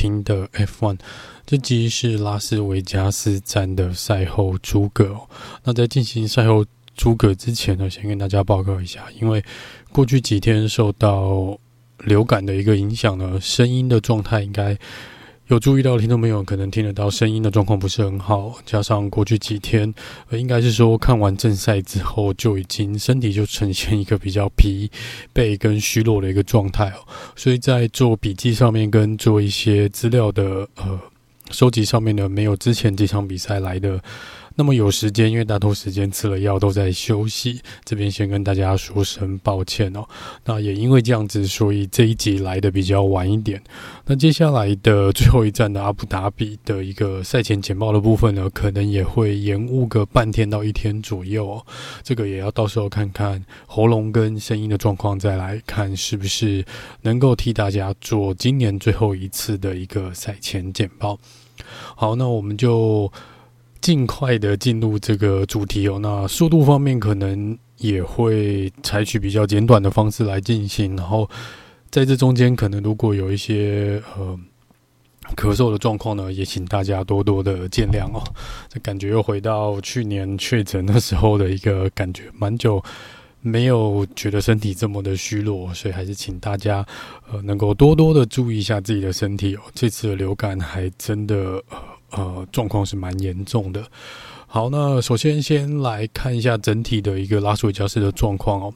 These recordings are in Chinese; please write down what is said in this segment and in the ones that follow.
听的 F1。这集是拉斯维加斯站的赛后诸葛。那在进行赛后诸葛之前呢，先跟大家报告一下，因为过去几天受到流感的一个影响呢，声音的状态应该有注意到，听众朋友可能听得到声音的状况不是很好。加上过去几天，呃，应该是说看完正赛之后就已经身体就呈现一个比较疲惫跟虚弱的一个状态哦，所以在做笔记上面跟做一些资料的呃。收集上面呢，没有之前这场比赛来的那么有时间，因为大多时间吃了药都在休息。这边先跟大家说声抱歉哦。那也因为这样子，所以这一集来的比较晚一点。那接下来的最后一站的阿布达比的一个赛前简报的部分呢，可能也会延误个半天到一天左右哦。这个也要到时候看看喉咙跟声音的状况，再来看是不是能够替大家做今年最后一次的一个赛前简报。好，那我们就尽快的进入这个主题哦。那速度方面可能也会采取比较简短的方式来进行，然后在这中间可能如果有一些呃咳嗽的状况呢，也请大家多多的见谅哦。这感觉又回到去年确诊的时候的一个感觉，蛮久没有觉得身体这么的虚弱，所以还是请大家呃能够多多的注意一下自己的身体哦。这次的流感还真的呃状况是蛮严重的。好，那首先先来看一下整体的一个拉斯维加斯的状况哦，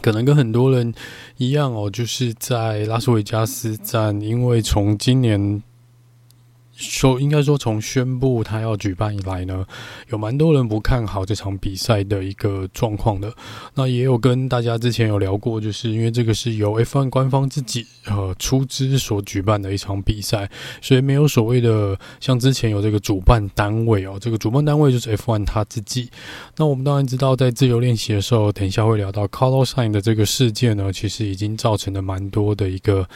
可能跟很多人一样哦，就是在拉斯维加斯站，因为从今年。说应该说，从宣布他要举办以来呢，有蛮多人不看好这场比赛的一个状况的。那也有跟大家之前有聊过，就是因为这个是由 F1 官方自己呃出资所举办的一场比赛，所以没有所谓的像之前有这个主办单位哦，这个主办单位就是 F1 他自己。那我们当然知道，在自由练习的时候，等一下会聊到 Carlos Sainz 的这个事件呢，其实已经造成了蛮多的一个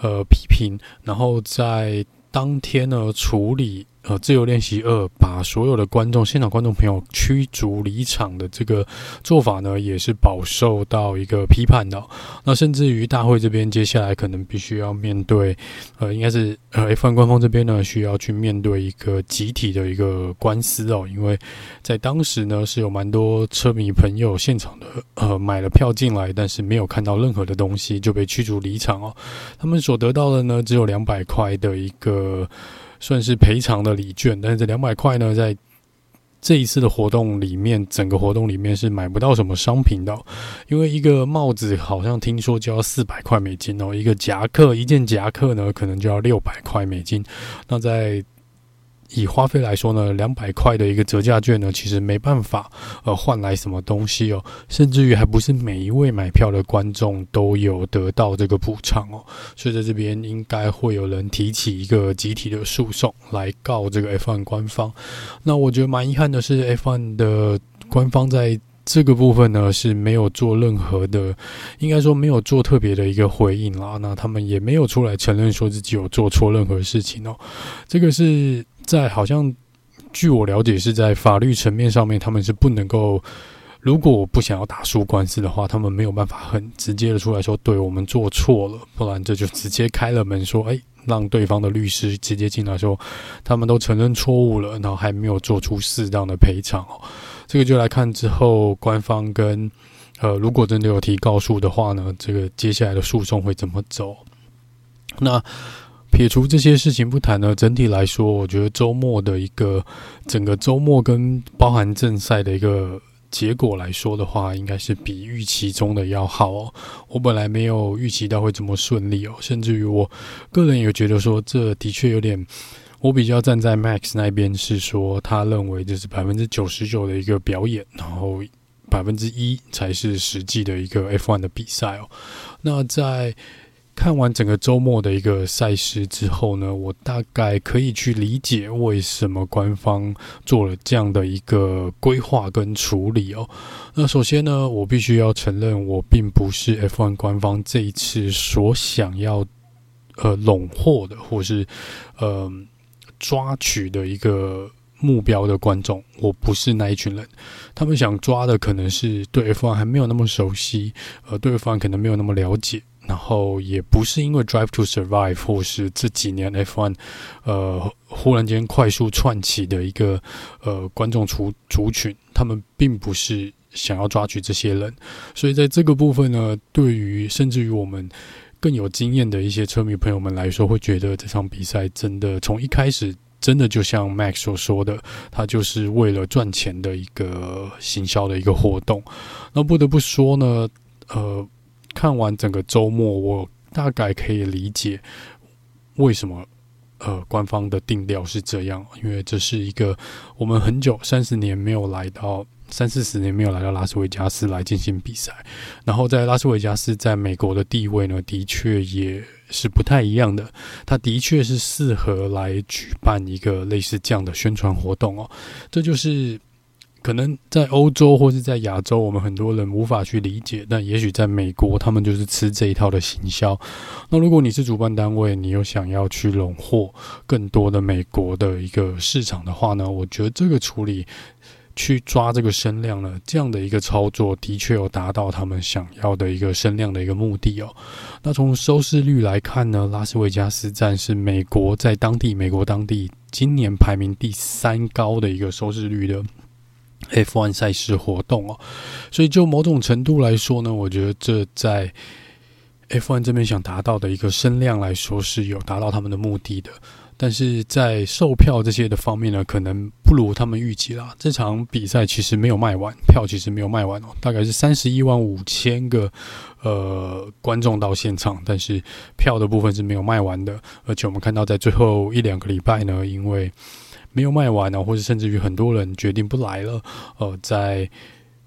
呃批评，然后在。当天呢，处理。呃，自由练习二把所有的观众、现场观众朋友驱逐离场的这个做法呢，也是饱受到一个批判的。那甚至于大会这边接下来可能必须要面对，呃，应该是呃 F1 官方这边呢需要去面对一个集体的一个官司哦，因为在当时呢是有蛮多车迷朋友现场的呃买了票进来，但是没有看到任何的东西就被驱逐离场哦。他们所得到的呢只有两百块的一个。算是赔偿的礼券，但是这两百块呢，在这一次的活动里面，整个活动里面是买不到什么商品的，因为一个帽子好像听说就要四百块美金哦，一个夹克，一件夹克呢，可能就要六百块美金，那在。以花费来说呢，两百块的一个折价券呢，其实没办法呃换来什么东西哦，甚至于还不是每一位买票的观众都有得到这个补偿哦，所以在这边应该会有人提起一个集体的诉讼来告这个 F1 官方。那我觉得蛮遗憾的是，F1 的官方在这个部分呢是没有做任何的，应该说没有做特别的一个回应啦。那他们也没有出来承认说自己有做错任何事情哦，这个是。在好像，据我了解，是在法律层面上面，他们是不能够，如果我不想要打输官司的话，他们没有办法很直接的出来说，对我们做错了，不然这就直接开了门说，哎，让对方的律师直接进来说，他们都承认错误了，然后还没有做出适当的赔偿哦。这个就来看之后，官方跟呃，如果真的有提告诉的话呢，这个接下来的诉讼会怎么走？那。撇除这些事情不谈呢，整体来说，我觉得周末的一个整个周末跟包含正赛的一个结果来说的话，应该是比预期中的要好哦。我本来没有预期到会这么顺利哦，甚至于我个人也觉得说，这的确有点。我比较站在 Max 那边，是说他认为就是百分之九十九的一个表演，然后百分之一才是实际的一个 F1 的比赛哦。那在看完整个周末的一个赛事之后呢，我大概可以去理解为什么官方做了这样的一个规划跟处理哦。那首先呢，我必须要承认，我并不是 F1 官方这一次所想要呃笼获的，或是呃。抓取的一个目标的观众，我不是那一群人。他们想抓的可能是对 F1 还没有那么熟悉，呃，对 F1 可能没有那么了解，然后也不是因为 Drive to Survive 或是这几年 F1 呃忽然间快速窜起的一个呃观众族族群，他们并不是想要抓取这些人。所以在这个部分呢，对于甚至于我们。更有经验的一些车迷朋友们来说，会觉得这场比赛真的从一开始，真的就像 Max 所说的，他就是为了赚钱的一个行销的一个活动。那不得不说呢，呃，看完整个周末，我大概可以理解为什么呃官方的定调是这样，因为这是一个我们很久三十年没有来到。三四十年没有来到拉斯维加斯来进行比赛，然后在拉斯维加斯在美国的地位呢，的确也是不太一样的。它的确是适合来举办一个类似这样的宣传活动哦。这就是可能在欧洲或是在亚洲，我们很多人无法去理解，但也许在美国，他们就是吃这一套的行销。那如果你是主办单位，你又想要去笼获更多的美国的一个市场的话呢，我觉得这个处理。去抓这个声量呢，这样的一个操作的确有达到他们想要的一个声量的一个目的哦。那从收视率来看呢，拉斯维加斯站是美国在当地美国当地今年排名第三高的一个收视率的 F1 赛事活动哦。所以就某种程度来说呢，我觉得这在 F1 这边想达到的一个声量来说是有达到他们的目的的。但是在售票这些的方面呢，可能不如他们预期啦。这场比赛其实没有卖完，票其实没有卖完哦，大概是三十一万五千个呃观众到现场，但是票的部分是没有卖完的。而且我们看到在最后一两个礼拜呢，因为没有卖完呢，或者甚至于很多人决定不来了，呃，在。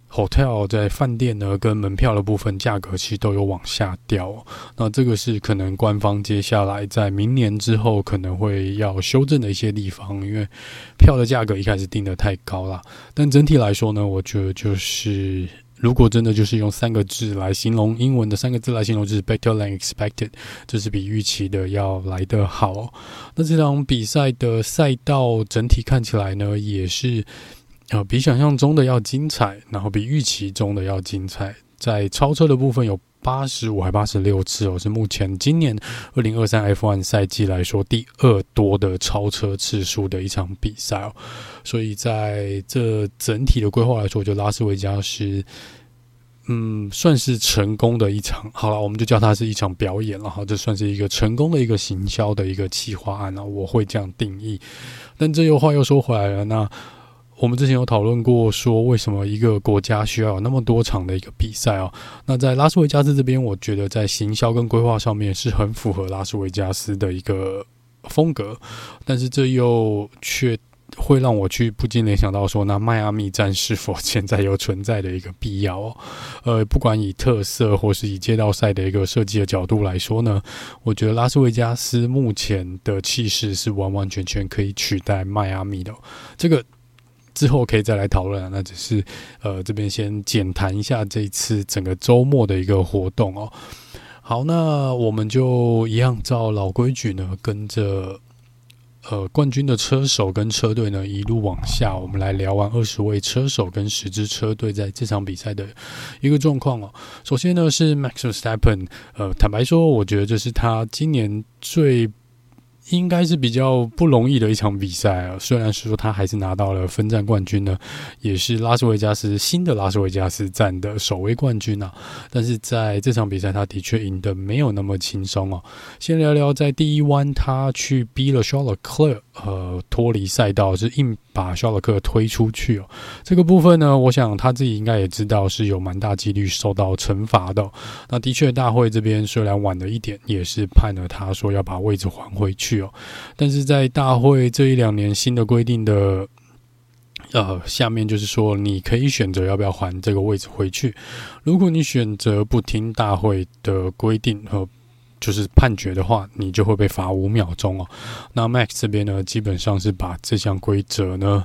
hotel 在饭店呢，跟门票的部分价格其实都有往下掉。那这个是可能官方接下来在明年之后可能会要修正的一些地方，因为票的价格一开始定得太高了。但整体来说呢，我觉得就是如果真的就是用三个字来形容，英文的三个字来形容，就是 better than expected，就是比预期的要来的好。那这场比赛的赛道整体看起来呢，也是。啊，比想象中的要精彩，然后比预期中的要精彩。在超车的部分有八十五还八十六次哦，是目前今年二零二三 F1 赛季来说第二多的超车次数的一场比赛哦。所以在这整体的规划来说，我觉得拉斯维加斯，嗯，算是成功的一场。好了，我们就叫它是一场表演了哈。这算是一个成功的一个行销的一个企划案了，我会这样定义。但这又话又说回来了，那。我们之前有讨论过，说为什么一个国家需要有那么多场的一个比赛哦？那在拉斯维加斯这边，我觉得在行销跟规划上面是很符合拉斯维加斯的一个风格，但是这又却会让我去不禁联想到说，那迈阿密站是否现在有存在的一个必要哦？呃，不管以特色或是以街道赛的一个设计的角度来说呢，我觉得拉斯维加斯目前的气势是完完全全可以取代迈阿密的这个。之后可以再来讨论，那只是呃这边先简谈一下这次整个周末的一个活动哦。好，那我们就一样照老规矩呢，跟着呃冠军的车手跟车队呢一路往下，我们来聊完二十位车手跟十支车队在这场比赛的一个状况哦。首先呢是 Max Verstappen，呃，坦白说，我觉得这是他今年最。应该是比较不容易的一场比赛啊。虽然是说他还是拿到了分站冠军呢，也是拉斯维加斯新的拉斯维加斯站的首位冠军啊。但是在这场比赛，他的确赢得没有那么轻松哦。先聊聊在第一弯，他去逼了肖勒克，呃，脱离赛道，是硬把肖勒克推出去哦。这个部分呢，我想他自己应该也知道是有蛮大几率受到惩罚的。那的确，大会这边虽然晚了一点，也是判了他说要把位置还回去。但是在大会这一两年新的规定的呃下面，就是说你可以选择要不要还这个位置回去。如果你选择不听大会的规定和就是判决的话，你就会被罚五秒钟哦。那 Max 这边呢，基本上是把这项规则呢，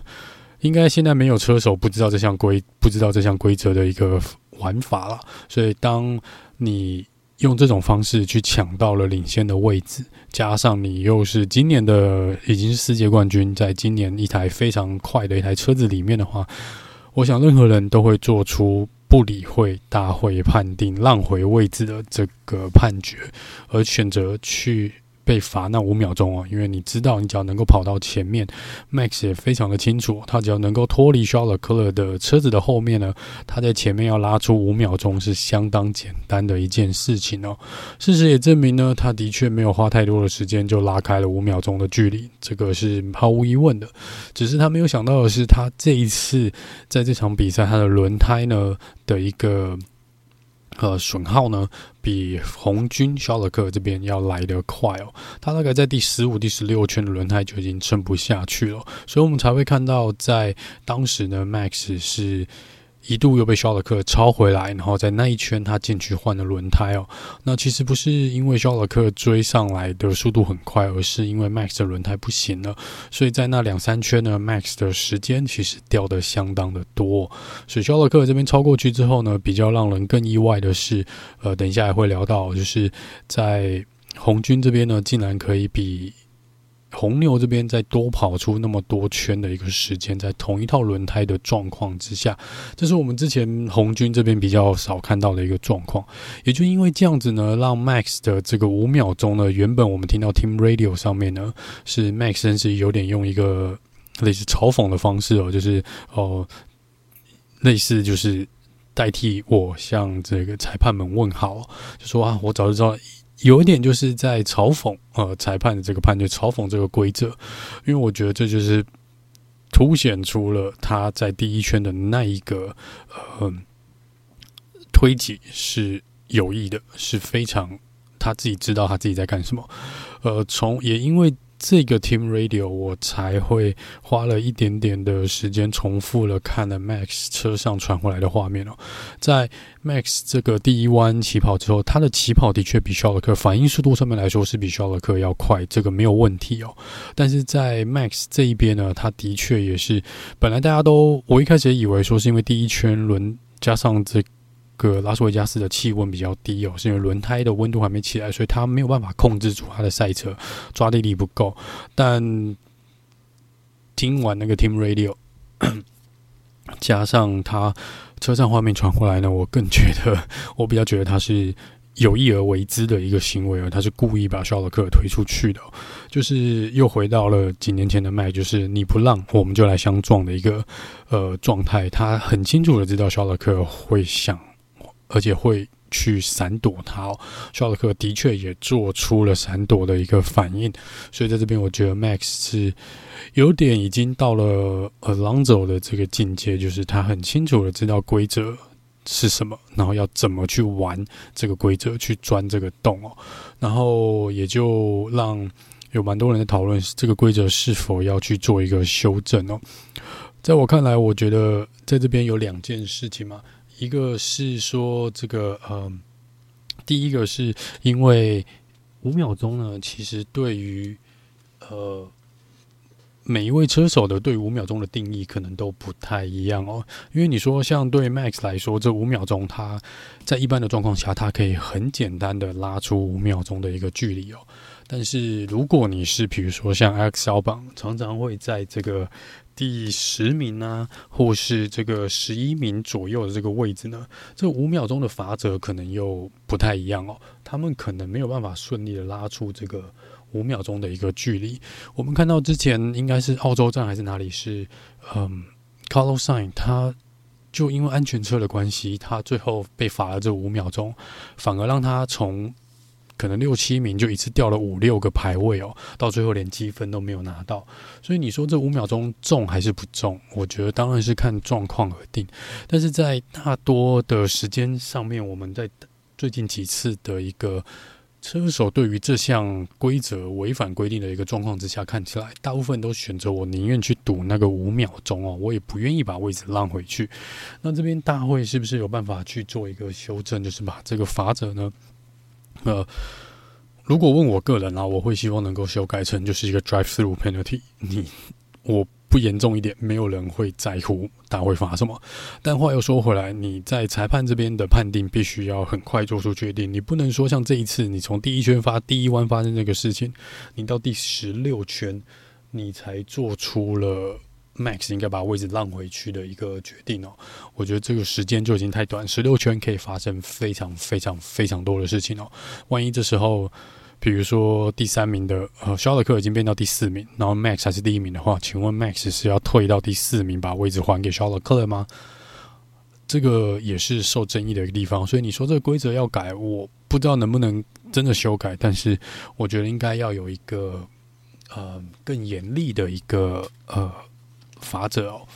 应该现在没有车手不知道这项规不知道这项规则的一个玩法了。所以当你用这种方式去抢到了领先的位置，加上你又是今年的已经是世界冠军，在今年一台非常快的一台车子里面的话，我想任何人都会做出不理会大会判定让回位置的这个判决，而选择去。被罚那五秒钟哦，因为你知道，你只要能够跑到前面，Max 也非常的清楚，他只要能够脱离肖勒克的车子的后面呢，他在前面要拉出五秒钟是相当简单的一件事情哦。事实也证明呢，他的确没有花太多的时间就拉开了五秒钟的距离，这个是毫无疑问的。只是他没有想到的是，他这一次在这场比赛，他的轮胎呢的一个。呃，损耗呢比红军肖勒克这边要来得快哦，他大概在第十五、第十六圈的轮胎就已经撑不下去了，所以我们才会看到在当时呢，Max 是。一度又被肖勒克超回来，然后在那一圈他进去换了轮胎哦。那其实不是因为肖勒克追上来的速度很快，而是因为 Max 的轮胎不行了。所以在那两三圈呢，Max 的时间其实掉得相当的多。所以肖勒克这边超过去之后呢，比较让人更意外的是，呃，等一下也会聊到，就是在红军这边呢，竟然可以比。红牛这边在多跑出那么多圈的一个时间，在同一套轮胎的状况之下，这是我们之前红军这边比较少看到的一个状况。也就因为这样子呢，让 Max 的这个五秒钟呢，原本我们听到 Team Radio 上面呢，是 Max 真是有点用一个类似嘲讽的方式哦，就是哦，类似就是代替我向这个裁判们问好，就说啊，我早就知道。有一点就是在嘲讽呃裁判的这个判决，嘲讽这个规则，因为我觉得这就是凸显出了他在第一圈的那一个呃推挤是有意的，是非常他自己知道他自己在干什么，呃，从也因为。这个 Team Radio 我才会花了一点点的时间重复了看了 Max 车上传回来的画面哦，在 Max 这个第一弯起跑之后，他的起跑的确比肖勒克反应速度上面来说是比肖勒克要快，这个没有问题哦。但是在 Max 这一边呢，他的确也是本来大家都我一开始也以为说是因为第一圈轮加上这。个拉斯维加斯的气温比较低哦，是因为轮胎的温度还没起来，所以他没有办法控制住他的赛车，抓地力不够。但听完那个 Team Radio，加上他车上画面传过来呢，我更觉得，我比较觉得他是有意而为之的一个行为哦，他是故意把肖勒克推出去的，就是又回到了几年前的麦，就是你不让我们就来相撞的一个呃状态。他很清楚的知道肖勒克会想。而且会去闪躲他哦，肖勒克的确也做出了闪躲的一个反应，所以在这边我觉得 Max 是有点已经到了 Alonso 的这个境界，就是他很清楚的知道规则是什么，然后要怎么去玩这个规则，去钻这个洞哦，然后也就让有蛮多人在讨论这个规则是否要去做一个修正哦。在我看来，我觉得在这边有两件事情嘛。一个是说这个，呃，第一个是因为五秒钟呢，其实对于呃每一位车手的对五秒钟的定义可能都不太一样哦。因为你说像对 Max 来说，这五秒钟他在一般的状况下，他可以很简单的拉出五秒钟的一个距离哦。但是如果你是比如说像 Alex Albon，常常会在这个。第十名呢、或是这个十一名左右的这个位置呢，这五秒钟的罚则可能又不太一样哦。他们可能没有办法顺利的拉出这个五秒钟的一个距离。我们看到之前应该是澳洲站还是哪里是，嗯，Carlos Sainz 他就因为安全车的关系，他最后被罚了这五秒钟，反而让他从可能六七名就一次掉了五六个排位哦，到最后连积分都没有拿到。所以你说这五秒钟中还是不中？我觉得当然是看状况而定。但是在大多的时间上面，我们在最近几次的一个车手对于这项规则违反规定的一个状况之下，看起来大部分都选择我宁愿去赌那个五秒钟哦，我也不愿意把位置让回去。那这边大会是不是有办法去做一个修正，就是把这个罚则呢？呃，如果问我个人啊，我会希望能够修改成就是一个 drive through penalty。你我不严重一点，没有人会在乎他会罚什么。但话又说回来，你在裁判这边的判定必须要很快做出决定。你不能说像这一次，你从第一圈发第一弯发生这个事情，你到第十六圈你才做出了。Max 应该把位置让回去的一个决定哦，我觉得这个时间就已经太短，十六圈可以发生非常非常非常多的事情哦。万一这时候，比如说第三名的呃肖勒克已经变到第四名，然后 Max 还是第一名的话，请问 Max 是要退到第四名把位置还给肖勒克了吗？这个也是受争议的一个地方，所以你说这个规则要改，我不知道能不能真的修改，但是我觉得应该要有一个呃更严厉的一个呃。罚则哦，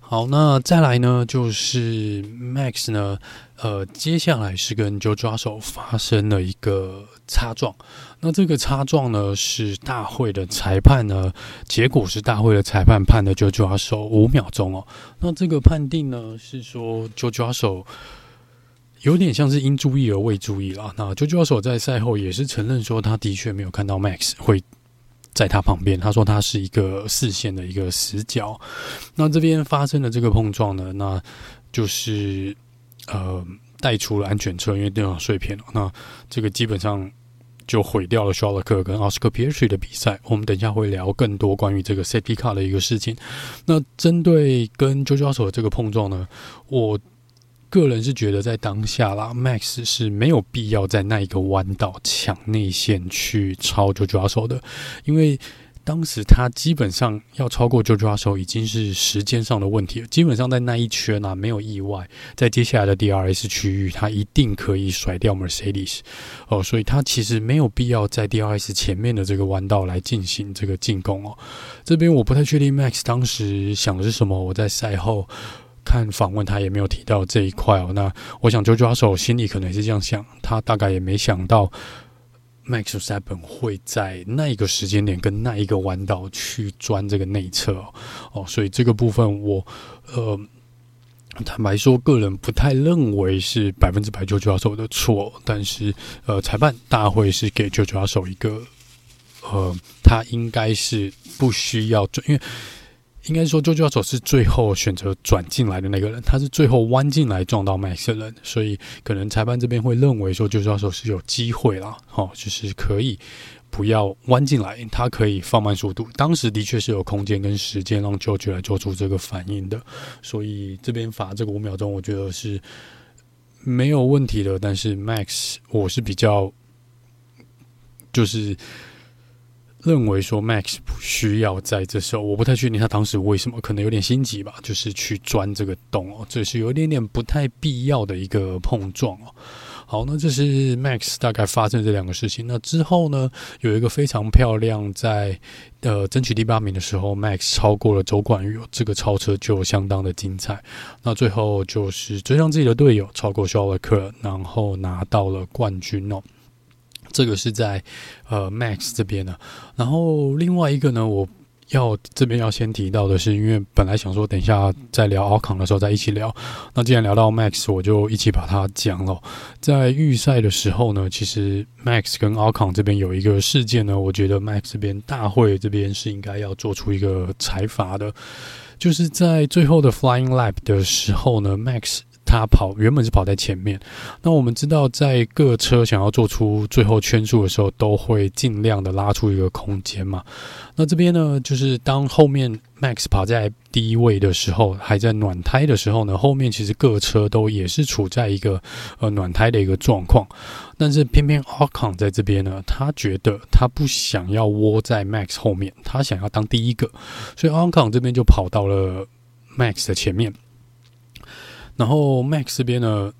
好，那再来呢，就是 Max 呢，呃，接下来是跟 George Russell 发生了一个擦撞，那这个擦撞呢，是大会的裁判呢，结果是大会的裁判判的 George Russell 五秒钟哦，那这个判定呢，是说 Joe 杀手。有点像是因注意而未注意了。那 George Russell 在赛后也是承认说，他的确没有看到 Max 会在他旁边。他说他是一个视线的一个死角。那这边发生的这个碰撞呢，那就是呃带出了安全车，因为电脑碎片了。那这个基本上就毁掉了肖勒克跟奥斯卡皮耶区的比赛。我们等一下会聊更多关于这个 Safety Car 的一个事情。那针对跟 George Russell 的这个碰撞呢，我。个人是觉得，在当下啦，Max 是没有必要在那一个弯道抢内线去超 George Russell 的，因为当时他基本上要超过 George Russell 已经是时间上的问题了。基本上在那一圈啊，没有意外，在接下来的 DRS 区域，他一定可以甩掉 Mercedes 哦，所以他其实没有必要在 DRS 前面的这个弯道来进行这个进攻哦。这边我不太确定 Max 当时想的是什么，我在赛后。看访问，他也没有提到这一块哦。那我想，George Russell 心里可能也是这样想，他大概也没想到 Max Verstappen 会在那一个时间点跟那一个弯道去钻这个内侧哦。哦，所以这个部分我呃坦白说，个人不太认为是百分之百 George Russell 的错。但是呃，裁判大会是给 George Russell 一个呃，他应该是不需要钻，因为。应该说，George Russell 是最后选择转进来的那个人，他是最后弯进来撞到 Max 的人，所以可能裁判这边会认为说，George Russell 是有机会啦，哦，就是可以不要弯进来，他可以放慢速度。当时的确是有空间跟时间让 George 来做出这个反应的，所以这边罚这个五秒钟，我觉得是没有问题的。但是 Max，我是比较就是。认为说 Max 不需要在这时候，我不太确定他当时为什么，可能有点心急吧，就是去钻这个洞哦，这是有一点点不太必要的一个碰撞哦。好，那这是 Max 大概发生这两个事情。那之后呢，有一个非常漂亮，在呃争取第八名的时候，Max 超过了周冠宇，这个超车就相当的精彩。那最后就是追上自己的队友，超过肖勒克，然后拿到了冠军哦。这个是在呃 Max 这边的，然后另外一个呢，我要这边要先提到的是，因为本来想说等一下再聊奥康的时候再一起聊，那既然聊到 Max，我就一起把它讲了。在预赛的时候呢，其实 Max 跟奥康这边有一个事件呢，我觉得 Max 这边大会这边是应该要做出一个裁罚的，就是在最后的 Flying Lap 的时候呢，Max。他跑原本是跑在前面。那我们知道，在各车想要做出最后圈数的时候，都会尽量的拉出一个空间嘛。那这边呢，就是当后面 Max 跑在第一位的时候，还在暖胎的时候呢，后面其实各车都也是处在一个呃暖胎的一个状况。但是偏偏 Ocon 在这边呢，他觉得他不想要窝在 Max 后面，他想要当第一个，所以 Ocon 这边就跑到了 Max 的前面。然后 Max 这边呢，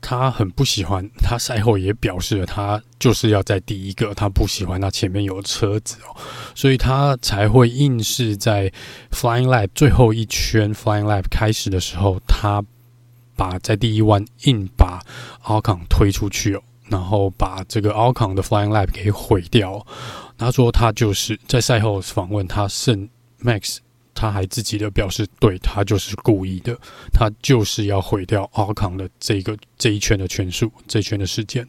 他很不喜欢，他赛后也表示了，他就是要在第一个，他不喜欢他前面有车子哦，所以他才会硬是在 Flying Lap 最后一圈 Flying Lap 开始的时候，他。把在第一弯硬把 Ocon 推出去哦，然后把这个 Ocon 的 Flying Lap 给毁掉。他说他就是在赛后访问他胜 Max，他还自己的表示，对，他就是故意的，他就是要毁掉阿康的这个这一圈的圈数，这一圈的时间。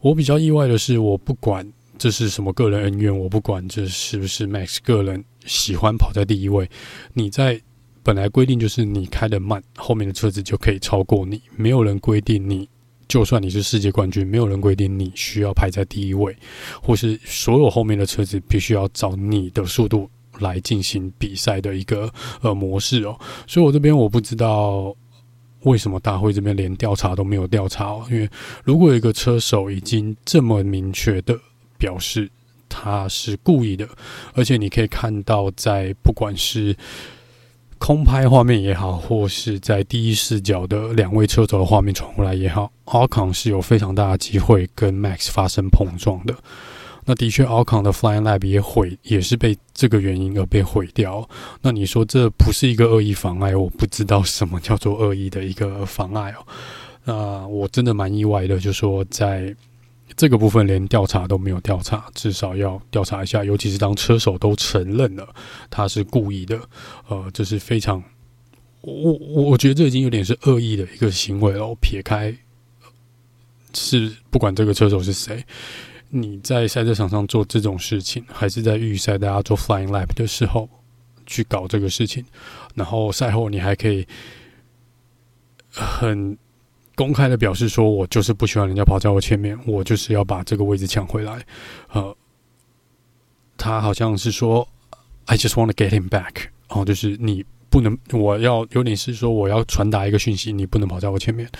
我比较意外的是，我不管这是什么个人恩怨，我不管这是不是 Max 个人喜欢跑在第一位，你在。本来规定就是你开的慢，后面的车子就可以超过你。没有人规定你，就算你是世界冠军，没有人规定你需要排在第一位，或是所有后面的车子必须要找你的速度来进行比赛的一个呃模式哦。所以我这边我不知道为什么大会这边连调查都没有调查哦。因为如果一个车手已经这么明确的表示他是故意的，而且你可以看到在不管是空拍画面也好，或是在第一视角的两位车手的画面传过来也好阿康是有非常大的机会跟 Max 发生碰撞的。那的确，Ocon 的 Flying Lab 也毁，也是被这个原因而被毁掉。那你说这不是一个恶意妨碍？我不知道什么叫做恶意的一个妨碍哦。那我真的蛮意外的，就说在。这个部分连调查都没有调查，至少要调查一下。尤其是当车手都承认了他是故意的，呃，这是非常，我我觉得这已经有点是恶意的一个行为了。撇开是不管这个车手是谁，你在赛车场上做这种事情，还是在预赛大家做 Flying Lap 的时候去搞这个事情，然后赛后你还可以很。公开的表示说：“我就是不喜欢人家跑在我前面，我就是要把这个位置抢回来。”呃，他好像是说：“I just want to get him back。”哦，就是你不能，我要有点是说，我要传达一个讯息，你不能跑在我前面。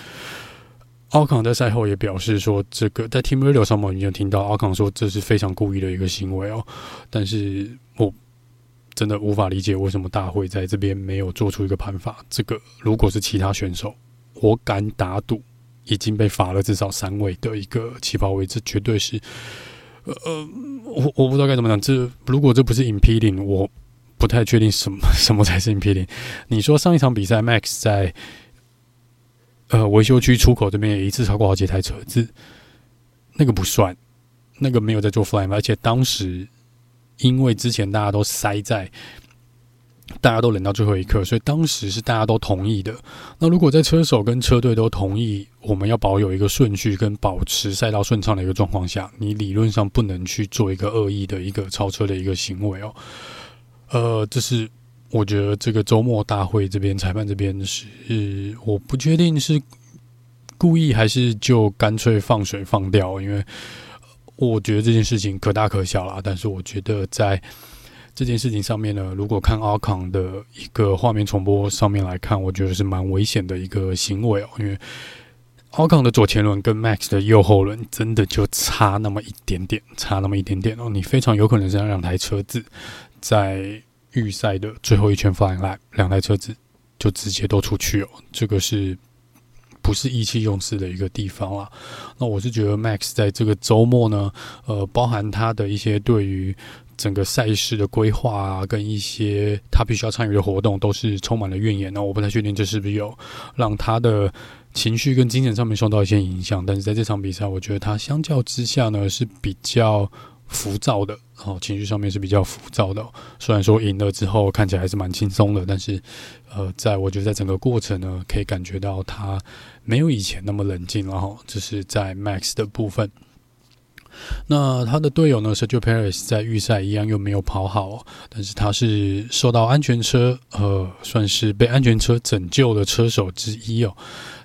奥康在赛后也表示说：“这个在 Team Radio 上面已经听到奥康说这是非常故意的一个行为哦。”但是我真的无法理解为什么大会在这边没有做出一个判罚。这个如果是其他选手。我敢打赌，已经被罚了至少三位的一个起跑位置，绝对是，呃，我我不知道该怎么讲。这如果这不是 impeding，我不太确定什么什么才是 impeding。你说上一场比赛，Max 在呃维修区出口这边也一次超过好几台车子，那个不算，那个没有在做 fly，而且当时因为之前大家都塞在。大家都忍到最后一刻，所以当时是大家都同意的。那如果在车手跟车队都同意，我们要保有一个顺序跟保持赛道顺畅的一个状况下，你理论上不能去做一个恶意的一个超车的一个行为哦。呃，这是我觉得这个周末大会这边裁判这边是我不确定是故意还是就干脆放水放掉，因为我觉得这件事情可大可小啦。但是我觉得在这件事情上面呢，如果看奥康的一个画面重播上面来看，我觉得是蛮危险的一个行为哦。因为奥康的左前轮跟 Max 的右后轮真的就差那么一点点，差那么一点点哦。你非常有可能是让两台车子在预赛的最后一圈 Flying Lap，两台车子就直接都出去哦。这个是不是意气用事的一个地方啦？那我是觉得 Max 在这个周末呢，呃，包含他的一些对于。整个赛事的规划啊，跟一些他必须要参与的活动，都是充满了怨言。那我不太确定这是不是有让他的情绪跟精神上面受到一些影响。但是在这场比赛，我觉得他相较之下呢是比较浮躁的，哦，情绪上面是比较浮躁的。虽然说赢了之后看起来还是蛮轻松的，但是呃，在我觉得在整个过程呢，可以感觉到他没有以前那么冷静了。哈，这是在 Max 的部分。那他的队友呢，Sergio Perez 在预赛一样又没有跑好，但是他是受到安全车，呃，算是被安全车拯救的车手之一哦。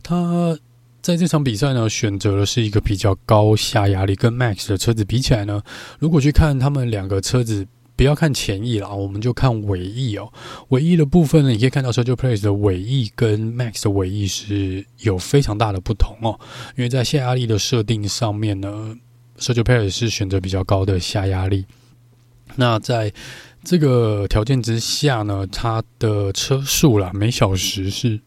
他在这场比赛呢，选择的是一个比较高下压力，跟 Max 的车子比起来呢，如果去看他们两个车子。不要看前翼啦，我们就看尾翼哦。尾翼的部分呢，你可以看到 Sergio Perez 的尾翼跟 Max 的尾翼是有非常大的不同哦。因为在下压力的设定上面呢，Sergio Perez 是选择比较高的下压力。那在这个条件之下呢，它的车速啦，每小时是。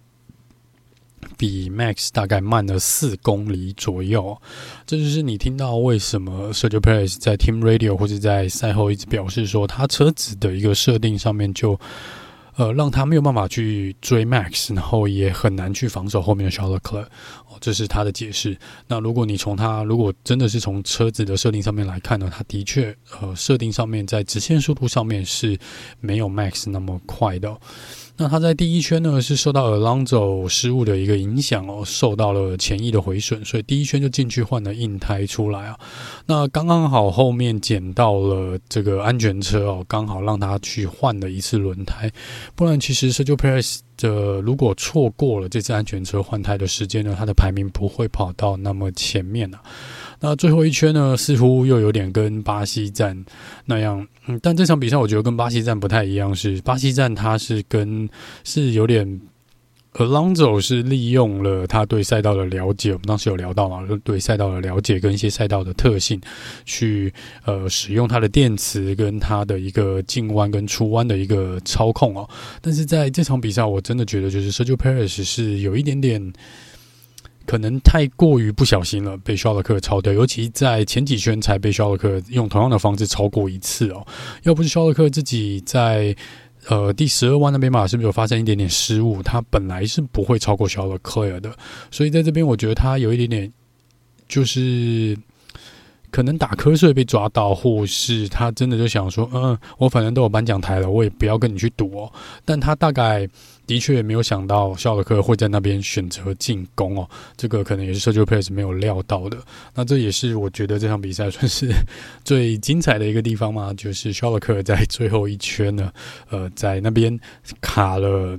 比 Max 大概慢了四公里左右，这就是你听到为什么 Sergio Perez 在 Team Radio 或者在赛后一直表示说，他车子的一个设定上面就呃让他没有办法去追 Max，然后也很难去防守后面的 Charles c l e r。哦，这是他的解释。那如果你从他如果真的是从车子的设定上面来看呢，他的确呃设定上面在直线速度上面是没有 Max 那么快的。那他在第一圈呢，是受到 Alonso 失误的一个影响哦，受到了前翼的毁损，所以第一圈就进去换了硬胎出来啊。那刚刚好后面捡到了这个安全车哦，刚好让他去换了一次轮胎，不然其实 Sergio Perez 的如果错过了这次安全车换胎的时间呢，他的排名不会跑到那么前面啊。那最后一圈呢，似乎又有点跟巴西站那样，嗯，但这场比赛我觉得跟巴西站不太一样，是巴西站它是跟是有点，Alonso 是利用了他对赛道的了解，我们当时有聊到嘛，对赛道的了解跟一些赛道的特性，去呃使用他的电池跟他的一个进弯跟出弯的一个操控哦，但是在这场比赛，我真的觉得就是 Sergio Perez 是有一点点。可能太过于不小心了，被肖勒克超掉，尤其在前几圈才被肖勒克用同样的方式超过一次哦。要不是肖勒克自己在呃第十二弯那边嘛，是不是有发生一点点失误？他本来是不会超过肖勒克的，所以在这边我觉得他有一点点就是。可能打瞌睡被抓到，或是他真的就想说，嗯，我反正都有颁奖台了，我也不要跟你去赌哦。但他大概的确没有想到肖尔克会在那边选择进攻哦，这个可能也是 Sergio Perez 没有料到的。那这也是我觉得这场比赛算是最精彩的一个地方嘛，就是肖尔克在最后一圈呢，呃，在那边卡了。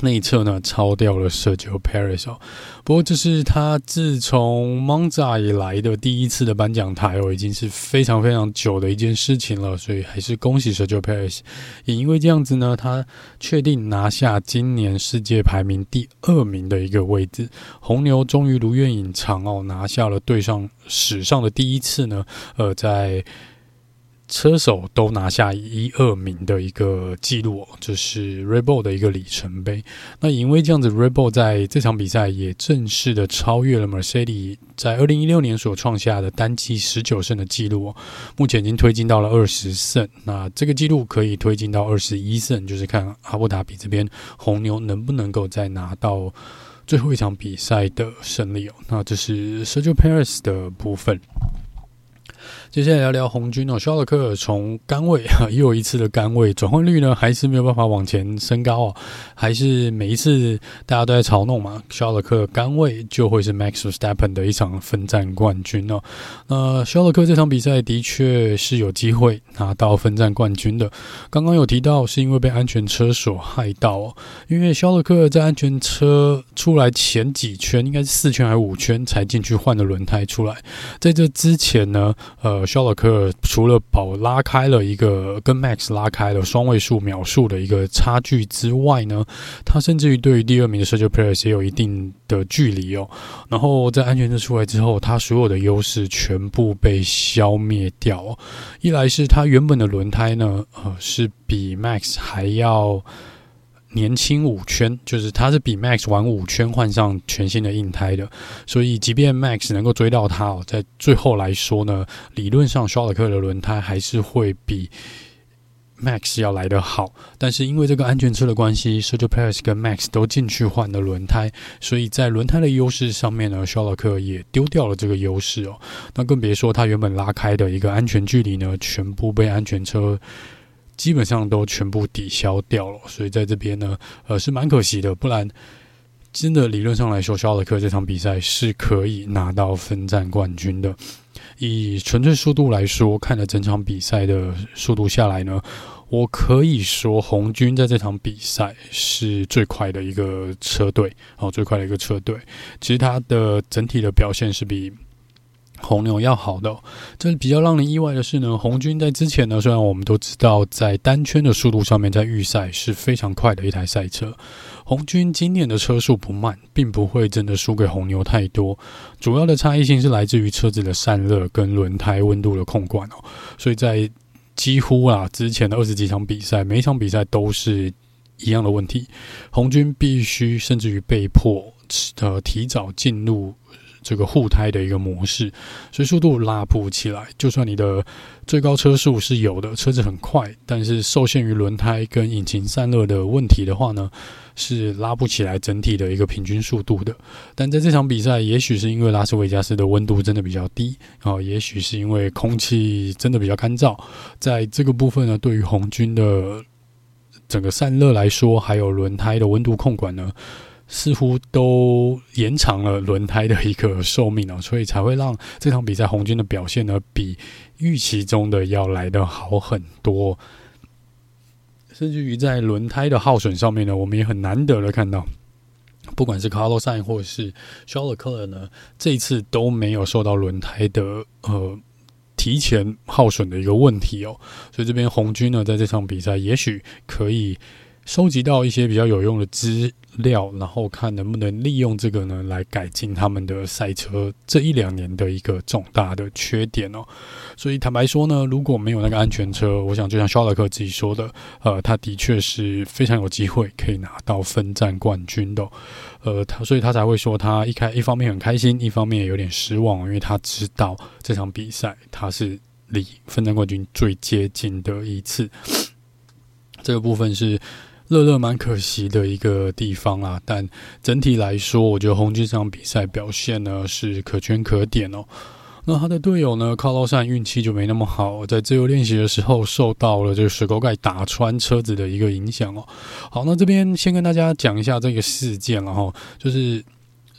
内侧呢，超掉了 Sergio p a r i s 哦。不过这是他自从 Monza 以来的第一次的颁奖台哦，已经是非常非常久的一件事情了。所以还是恭喜 Sergio p a r i s。也因为这样子呢，他确定拿下今年世界排名第二名的一个位置。红牛终于如愿以偿哦，拿下了队上史上的第一次呢。呃，在车手都拿下一二名的一个记录，这是 r e b o l 的一个里程碑。那因为这样子 r e b o l 在这场比赛也正式的超越了 Mercedes 在二零一六年所创下的单季十九胜的记录哦，目前已经推进到了二十胜。那这个记录可以推进到二十一胜，就是看阿布达比这边红牛能不能够再拿到最后一场比赛的胜利哦。那这是 Sergio Perez 的部分。接下来聊聊红军哦，肖勒克从杆位又一次的杆位转换率呢，还是没有办法往前升高哦，还是每一次大家都在嘲弄嘛，肖勒克杆位就会是 Max Verstappen 的一场分站冠军哦。那肖勒克这场比赛的确是有机会拿到分站冠军的。刚刚有提到是因为被安全车所害到哦，因为肖勒克在安全车出来前几圈，应该是四圈还是五圈才进去换的轮胎出来，在这之前呢。呃，呃肖勒克除了保拉开了一个跟 Max 拉开了双位数秒数的一个差距之外呢，他甚至于对于第二名的 Sergio Perez 也有一定的距离哦。然后在安全车出来之后，他所有的优势全部被消灭掉哦。一来是他原本的轮胎呢，呃，是比 Max 还要。年轻五圈，就是他是比 Max 晚五圈换上全新的硬胎的，所以即便 Max 能够追到他哦，在最后来说呢，理论上肖尔克的轮胎还是会比 Max 要来得好。但是因为这个安全车的关系，Sergio Perez 跟 Max 都进去换了轮胎，所以在轮胎的优势上面呢，肖尔克也丢掉了这个优势哦。那更别说他原本拉开的一个安全距离呢，全部被安全车。基本上都全部抵消掉了，所以在这边呢，呃，是蛮可惜的。不然，真的理论上来说，肖勒克这场比赛是可以拿到分站冠军的。以纯粹速度来说，看了整场比赛的速度下来呢，我可以说红军在这场比赛是最快的一个车队哦，最快的一个车队。其实它的整体的表现是比。红牛要好的，这比较让人意外的是呢，红军在之前呢，虽然我们都知道在单圈的速度上面，在预赛是非常快的一台赛车，红军今年的车速不慢，并不会真的输给红牛太多，主要的差异性是来自于车子的散热跟轮胎温度的控管哦，所以在几乎啊之前的二十几场比赛，每一场比赛都是一样的问题，红军必须甚至于被迫呃提早进入。这个护胎的一个模式，所以速度拉不起来。就算你的最高车速是有的，车子很快，但是受限于轮胎跟引擎散热的问题的话呢，是拉不起来整体的一个平均速度的。但在这场比赛，也许是因为拉斯维加斯的温度真的比较低啊，也许是因为空气真的比较干燥，在这个部分呢，对于红军的整个散热来说，还有轮胎的温度控管呢。似乎都延长了轮胎的一个寿命哦，所以才会让这场比赛红军的表现呢，比预期中的要来得好很多。甚至于在轮胎的耗损上面呢，我们也很难得的看到，不管是卡洛赛或者是肖勒克尔呢，这一次都没有受到轮胎的呃提前耗损的一个问题哦。所以这边红军呢，在这场比赛也许可以。收集到一些比较有用的资料，然后看能不能利用这个呢，来改进他们的赛车这一两年的一个重大的缺点哦。所以坦白说呢，如果没有那个安全车，我想就像肖勒克自己说的，呃，他的确是非常有机会可以拿到分站冠军的。呃，他所以他才会说他一开一方面很开心，一方面也有点失望，因为他知道这场比赛他是离分站冠军最接近的一次。这个部分是。乐乐蛮可惜的一个地方啦，但整体来说，我觉得红军这场比赛表现呢是可圈可点哦。那他的队友呢，卡洛山运气就没那么好，在自由练习的时候受到了这个水沟盖打穿车子的一个影响哦。好，那这边先跟大家讲一下这个事件了哈，就是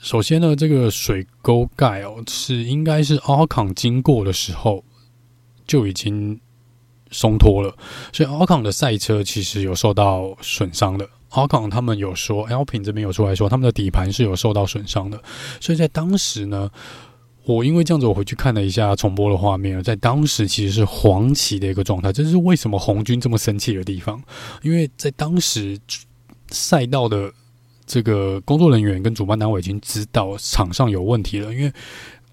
首先呢，这个水沟盖哦是应该是奥康经过的时候就已经。松脱了，所以奥康的赛车其实有受到损伤的。奥康他们有说，Alpin 这边有出来说，他们的底盘是有受到损伤的。所以在当时呢，我因为这样子，我回去看了一下重播的画面，在当时其实是黄旗的一个状态。这是为什么红军这么生气的地方？因为在当时赛道的这个工作人员跟主办单位已经知道场上有问题了，因为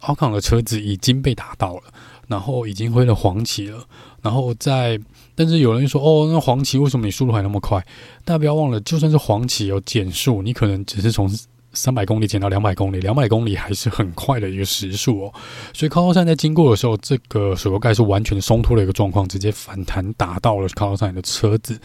奥康的车子已经被打到了，然后已经挥了黄旗了。然后在，但是有人说，哦，那黄旗为什么你速度还那么快？大家不要忘了，就算是黄旗有减速，你可能只是从三百公里减到两百公里，两百公里还是很快的一个时速哦。所以卡洛山在经过的时候，这个水沟盖是完全松脱的一个状况，直接反弹打到了卡洛山的车子。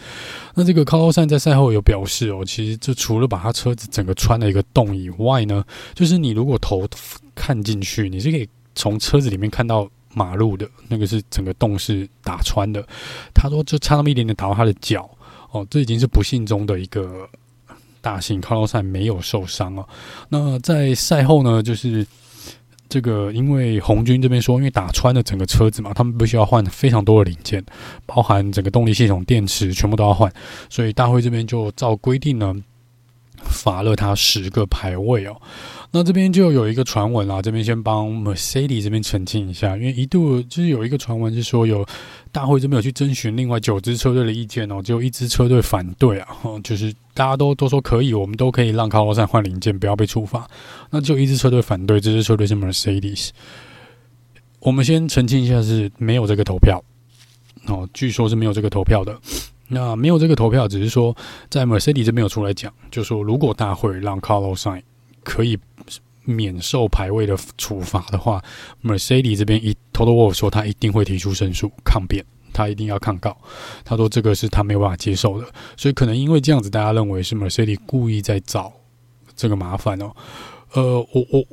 那这个卡洛山在赛后有表示哦，其实这除了把他车子整个穿了一个洞以外呢，就是你如果头看进去，你是可以从车子里面看到。马路的那个是整个洞是打穿的，他说就差那么一点点打到他的脚哦，这已经是不幸中的一个大幸。卡洛赛没有受伤啊。那在赛后呢，就是这个因为红军这边说，因为打穿了整个车子嘛，他们必须要换非常多的零件，包含整个动力系统、电池全部都要换，所以大会这边就照规定呢，罚了他十个排位哦。那这边就有一个传闻啦，这边先帮 Mercedes 这边澄清一下，因为一度就是有一个传闻是说，有大会这边有去征询另外九支车队的意见哦，只有一支车队反对啊，就是大家都都说可以，我们都可以让卡洛山换零件，不要被处罚。那就一支车队反对，这支车队是 Mercedes。我们先澄清一下，是没有这个投票哦，据说是没有这个投票的。那没有这个投票，只是说在 Mercedes 这边有出来讲，就说如果大会让卡洛山可以。免受排位的处罚的话，Mercedes 这边一 Toto Wolff 说他一定会提出申诉抗辩，他一定要抗告。他说这个是他没有办法接受的，所以可能因为这样子，大家认为是 Mercedes 故意在找这个麻烦哦。呃，我我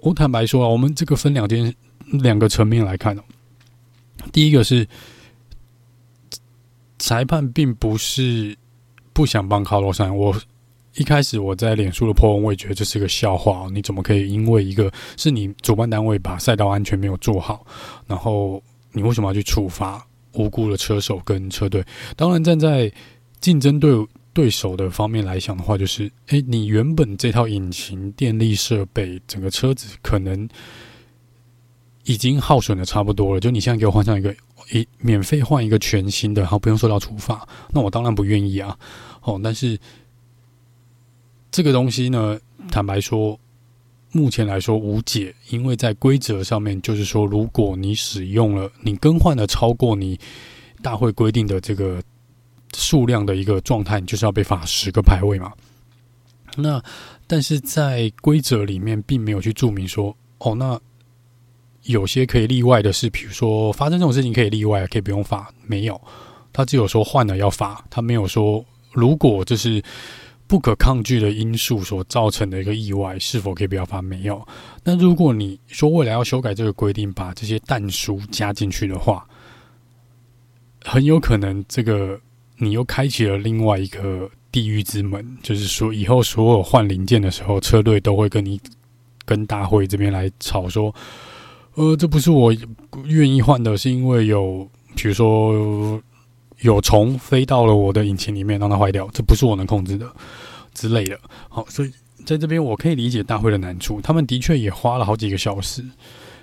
我坦白说啊，我们这个分两件两个层面来看哦。第一个是裁判并不是不想帮卡洛山，我。一开始我在脸书的 po 文，我也觉得这是个笑话哦。你怎么可以因为一个是你主办单位把赛道安全没有做好，然后你为什么要去处罚无辜的车手跟车队？当然，站在竞争对对手的方面来想的话，就是诶，你原本这套引擎、电力设备，整个车子可能已经耗损的差不多了，就你现在给我换上一个，一免费换一个全新的，然后不用受到处罚，那我当然不愿意啊。哦，但是。这个东西呢，坦白说，目前来说无解，因为在规则上面就是说，如果你使用了，你更换了超过你大会规定的这个数量的一个状态，你就是要被罚十个排位嘛。那但是在规则里面并没有去注明说，哦，那有些可以例外的是，比如说发生这种事情可以例外，可以不用罚，没有，他只有说换了要罚，他没有说如果就是。不可抗拒的因素所造成的一个意外，是否可以不要罚？没有。那如果你说未来要修改这个规定，把这些但书加进去的话，很有可能这个你又开启了另外一个地狱之门，就是说以后所有换零件的时候，车队都会跟你跟大会这边来吵说，呃，这不是我愿意换的，是因为有比如说。有虫飞到了我的引擎里面，让它坏掉，这不是我能控制的之类的。好，所以在这边我可以理解大会的难处，他们的确也花了好几个小时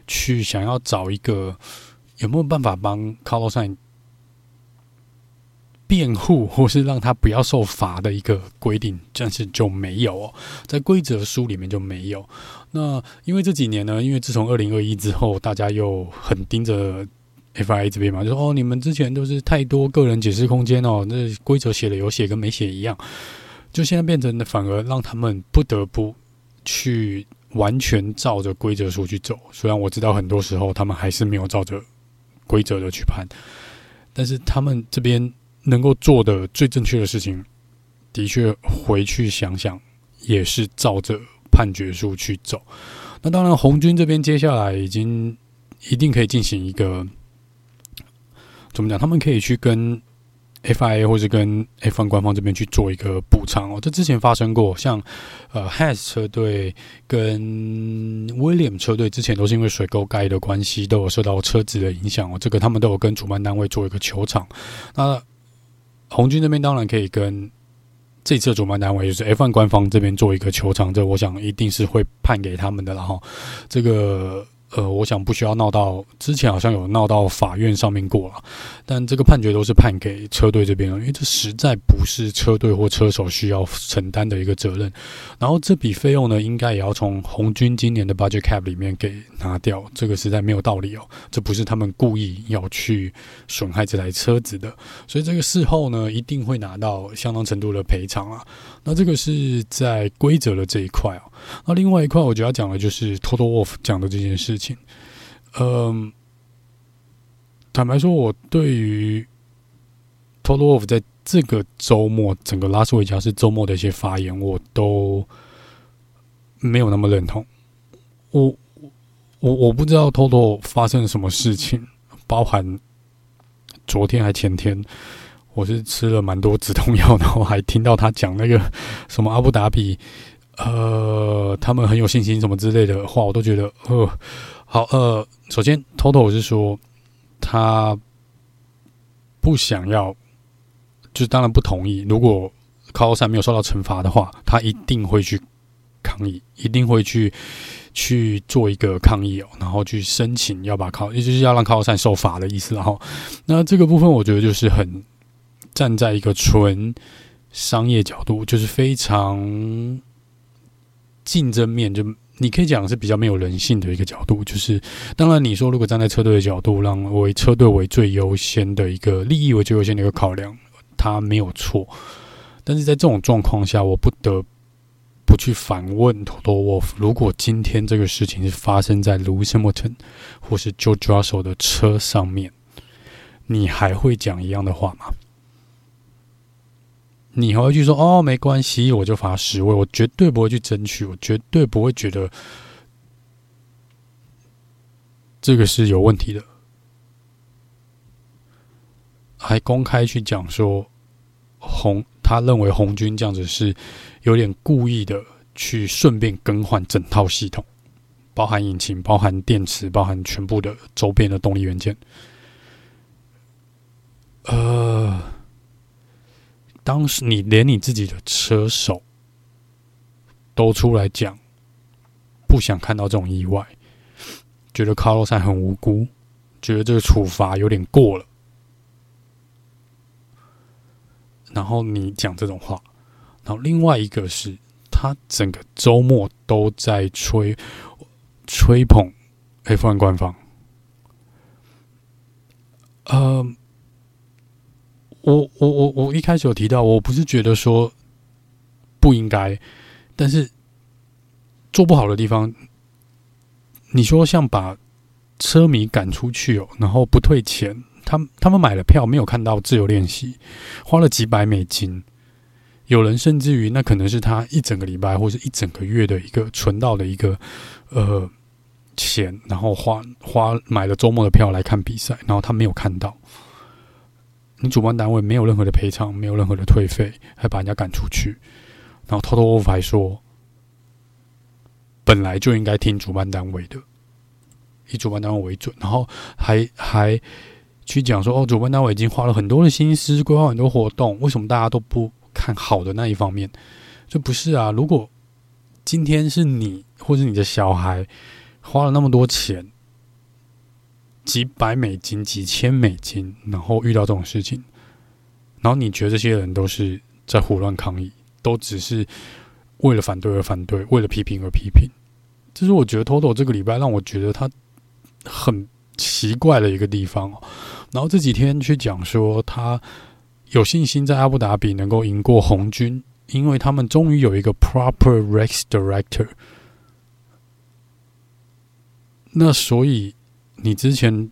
去想要找一个有没有办法帮 Carlos 辩护，或是让他不要受罚的一个规定，但是就没有哦，在规则书里面就没有。那因为这几年呢，因为自从二零二一之后，大家又很盯着。FIA 这边嘛，就说哦，你们之前都是太多个人解释空间哦，那规则写了有写跟没写一样，就现在变成的反而让他们不得不去完全照着规则书去走。虽然我知道很多时候他们还是没有照着规则的去判，但是他们这边能够做的最正确的事情，的确回去想想也是照着判决书去走。那当然，红军这边接下来已经一定可以进行一个。怎么讲？他们可以去跟 FIA 或者跟 F1 官方这边去做一个补偿哦。这之前发生过，像呃，Has 车队跟 William 车队之前都是因为水沟盖的关系，都有受到车子的影响哦。这个他们都有跟主办单位做一个球场。那红军那边当然可以跟这次的主办单位，就是 F1 官方这边做一个球场。这我想一定是会判给他们的，了哈这个。呃，我想不需要闹到之前，好像有闹到法院上面过了，但这个判决都是判给车队这边了，因为这实在不是车队或车手需要承担的一个责任。然后这笔费用呢，应该也要从红军今年的 budget cap 里面给拿掉，这个实在没有道理哦，这不是他们故意要去损害这台车子的，所以这个事后呢，一定会拿到相当程度的赔偿啊。那这个是在规则的这一块啊，那另外一块我觉得要讲的就是 Toto Wolf 讲的这件事情。嗯，坦白说，我对于 Toto Wolf 在这个周末整个拉斯维加斯周末的一些发言，我都没有那么认同。我我我不知道 Toto 发生了什么事情，包含昨天还前天。我是吃了蛮多止痛药，然后还听到他讲那个什么阿布达比，呃，他们很有信心什么之类的话，我都觉得，呃，好，呃，首先，Toto 是说他不想要，就是当然不同意。如果靠山没有受到惩罚的话，他一定会去抗议，一定会去去做一个抗议哦，然后去申请要把 Carlos，也就是要让靠山受罚的意思。然后，那这个部分我觉得就是很。站在一个纯商业角度，就是非常竞争面，就你可以讲是比较没有人性的一个角度。就是当然，你说如果站在车队的角度，让为车队为最优先的一个利益为最优先的一个考量，他没有错。但是在这种状况下，我不得不去反问 Toto Wolff：如果今天这个事情是发生在 Lewis Hamilton 或是 George Russell 的车上面，你还会讲一样的话吗？你还会去说哦，没关系，我就罚十位，我绝对不会去争取，我绝对不会觉得这个是有问题的，还公开去讲说红他认为红军这样子是有点故意的去顺便更换整套系统，包含引擎、包含电池、包含全部的周边的动力元件。呃，当时你连你自己的车手都出来讲，不想看到这种意外，觉得卡洛赛很无辜，觉得这个处罚有点过了。然后你讲这种话，然后另外一个是他整个周末都在吹吹捧 F1 官方。呃，我我我我一开始有提到，我不是觉得说不应该，但是做不好的地方，你说像把车迷赶出去哦，然后不退钱。他他们买了票，没有看到自由练习，花了几百美金。有人甚至于那可能是他一整个礼拜或者一整个月的一个存到的一个呃钱，然后花花买了周末的票来看比赛，然后他没有看到。你主办单位没有任何的赔偿，没有任何的退费，还把人家赶出去，然后偷偷还说，本来就应该听主办单位的，以主办单位为准，然后还还。去讲说哦，主办单位已经花了很多的心思，规划很多活动，为什么大家都不看好的那一方面？这不是啊！如果今天是你或者你的小孩花了那么多钱，几百美金、几千美金，然后遇到这种事情，然后你觉得这些人都是在胡乱抗议，都只是为了反对而反对，为了批评而批评？这是我觉得 Toto 这个礼拜让我觉得他很奇怪的一个地方。然后这几天去讲说，他有信心在阿布达比能够赢过红军，因为他们终于有一个 proper race director。那所以你之前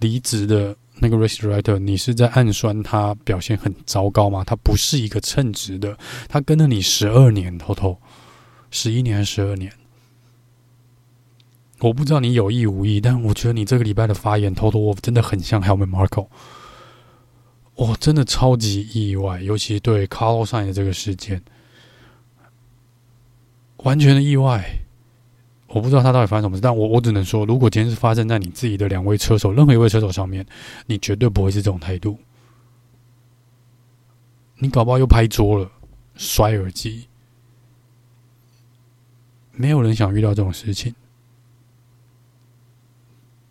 离职的那个 race director，你是在暗算他表现很糟糕吗？他不是一个称职的，他跟了你十二年，偷偷十一年还是十二年？我不知道你有意无意，但我觉得你这个礼拜的发言偷偷我真的很像 Helmut Marko。我真的超级意外，尤其对 Carlos Sainz 的这个事件，完全的意外。我不知道他到底发生什么事，但我我只能说，如果今天是发生在你自己的两位车手，任何一位车手上面，你绝对不会是这种态度。你搞不好又拍桌了，摔耳机，没有人想遇到这种事情。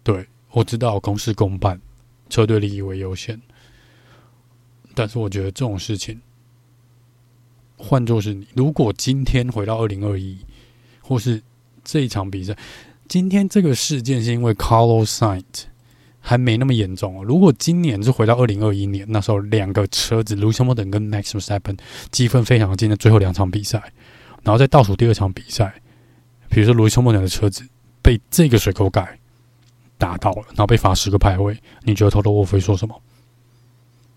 对，我知道公事公办，车队利益为优先。但是我觉得这种事情，换作是你，如果今天回到二零二一，或是这一场比赛，今天这个事件是因为 Carlos Sainz 还没那么严重哦。如果今年是回到二零二一年，那时候两个车子，Lewis Hamilton 跟 Max Verstappen 积分非常近的最后两场比赛，然后在倒数第二场比赛，比如说 Lewis Hamilton 的车子被这个水沟盖。打到了，然后被罚十个排位。你觉得 Toto Wolff 会说什么？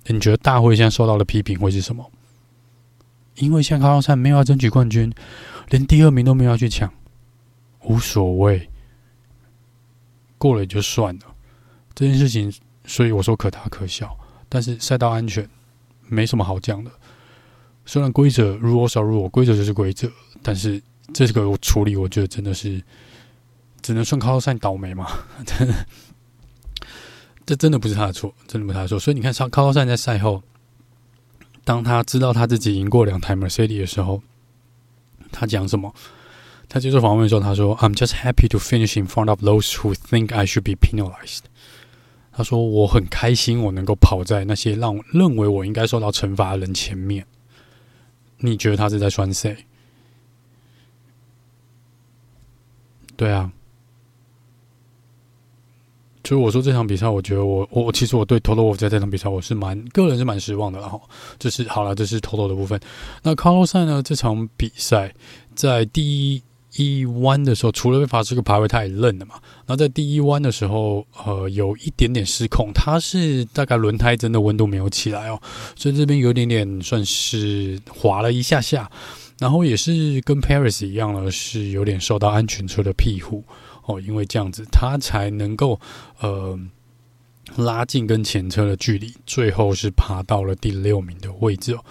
你觉得大会现在受到的批评会是什么？因为现在卡洛赛没有要争取冠军，连第二名都没有要去抢，无所谓，过了也就算了。这件事情，所以我说可大可小。但是赛道安全没什么好讲的。虽然规则 rules are rules，规则就是规则，但是这个处理，我觉得真的是。只能算卡洛赛倒霉嘛？这真的不是他的错，真的不是他的错。所以你看，卡洛赛在赛后，当他知道他自己赢过两台 Mercedes 的时候，他讲什么？他接受访问的时候，他说：“I'm just happy to finish in front of those who think I should be penalized。”他说：“我很开心，我能够跑在那些让我认为我应该受到惩罚的人前面。”你觉得他是在酸谁？对啊。所以我说这场比赛，我觉得我我其实我对 Toto 在这场比赛我是蛮个人是蛮失望的。然后这是好了，这是 Toto 的部分。那卡洛赛呢？这场比赛在第一一弯的时候，除了被罚这个排位，他也愣了嘛。然后在第一弯的时候，呃，有一点点失控，他是大概轮胎真的温度没有起来哦，所以这边有点点算是滑了一下下。然后也是跟 Paris 一样了，是有点受到安全车的庇护。哦，因为这样子，他才能够呃拉近跟前车的距离，最后是爬到了第六名的位置哦。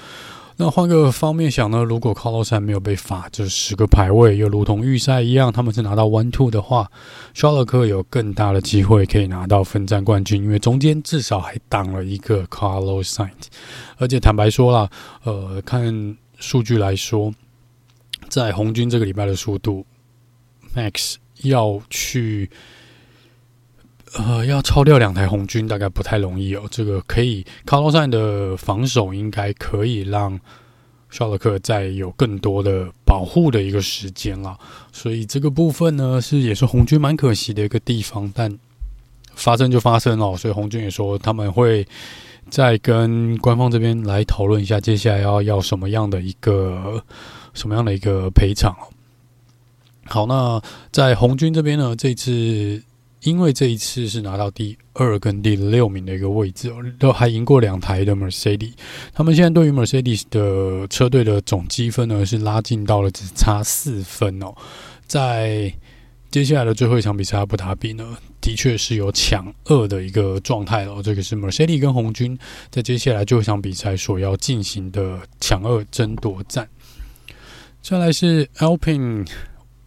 那换个方面想呢，如果 Carlos 还没有被罚这十个排位，又如同预赛一样，他们是拿到 One Two 的话，肖勒克有更大的机会可以拿到分站冠军，因为中间至少还挡了一个 Carlos Sainz。而且坦白说了，呃，看数据来说，在红军这个礼拜的速度，Max 要去。呃，要超掉两台红军大概不太容易哦。这个可以，卡洛赛的防守应该可以让肖勒克再有更多的保护的一个时间了。所以这个部分呢，是也是红军蛮可惜的一个地方。但发生就发生了，所以红军也说他们会再跟官方这边来讨论一下，接下来要要什么样的一个什么样的一个赔偿。好，那在红军这边呢，这次。因为这一次是拿到第二跟第六名的一个位置，都还赢过两台的 Mercedes。他们现在对于 Mercedes 的车队的总积分呢，是拉近到了只差四分哦。在接下来的最后一场比赛阿布达比呢，的确是有抢二的一个状态哦。这个是 Mercedes 跟红军在接下来最后一场比赛所要进行的抢二争夺战。再来是 Alpine。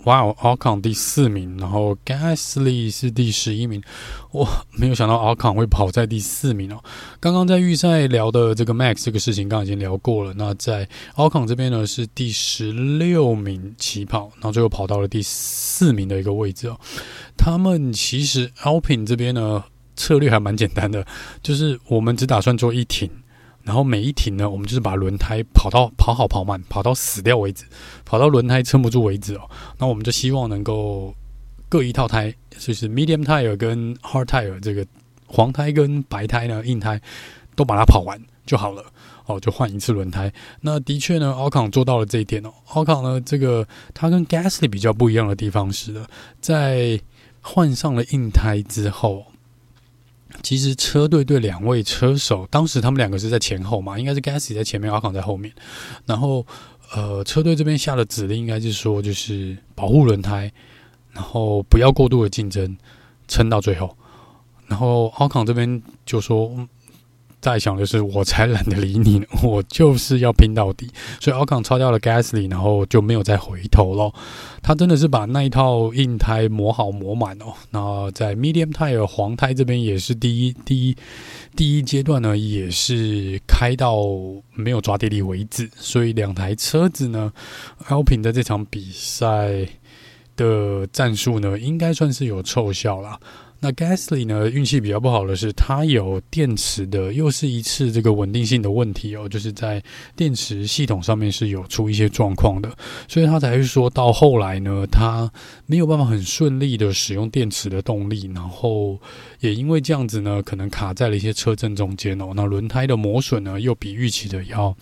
哇哦，Ocon 第四名，然后 Gasly 是第十一名。我没有想到 Ocon 会跑在第四名哦。刚刚在预赛聊的这个 Max 这个事情，刚刚已经聊过了。那在 Alcon 这边呢，是第十六名起跑，然后最后跑到了第四名的一个位置哦。他们其实 Alpin 这边呢，策略还蛮简单的，就是我们只打算做一停。然后每一停呢，我们就是把轮胎跑到跑好跑慢，跑到死掉为止，跑到轮胎撑不住为止哦。那我们就希望能够各一套胎，就是 medium tire 跟 hard tire 这个黄胎跟白胎呢，硬胎都把它跑完就好了哦，就换一次轮胎。那的确呢，Ocon 做到了这一点哦。Ocon 呢，这个它跟 Gasly 比较不一样的地方是的，在换上了硬胎之后。其实车队对两位车手，当时他们两个是在前后嘛，应该是 Gasly 在前面，阿康在后面。然后，呃，车队这边下的指令应该是说，就是保护轮胎，然后不要过度的竞争，撑到最后。然后阿康这边就说。在想的是，我才懒得理你呢，我就是要拼到底。所以奥康超掉了 Gasly，然后就没有再回头了。他真的是把那一套硬胎磨好磨满哦。那在 Medium Tire 黄胎这边也是第一第一第一阶段呢，也是开到没有抓地力为止。所以两台车子呢，Alpine 的这场比赛的战术呢，应该算是有凑效了。那 Gasly 呢？运气比较不好的是，它有电池的，又是一次这个稳定性的问题哦，就是在电池系统上面是有出一些状况的，所以他才会说到后来呢，他没有办法很顺利的使用电池的动力，然后也因为这样子呢，可能卡在了一些车阵中间哦，那轮胎的磨损呢，又比预期的要。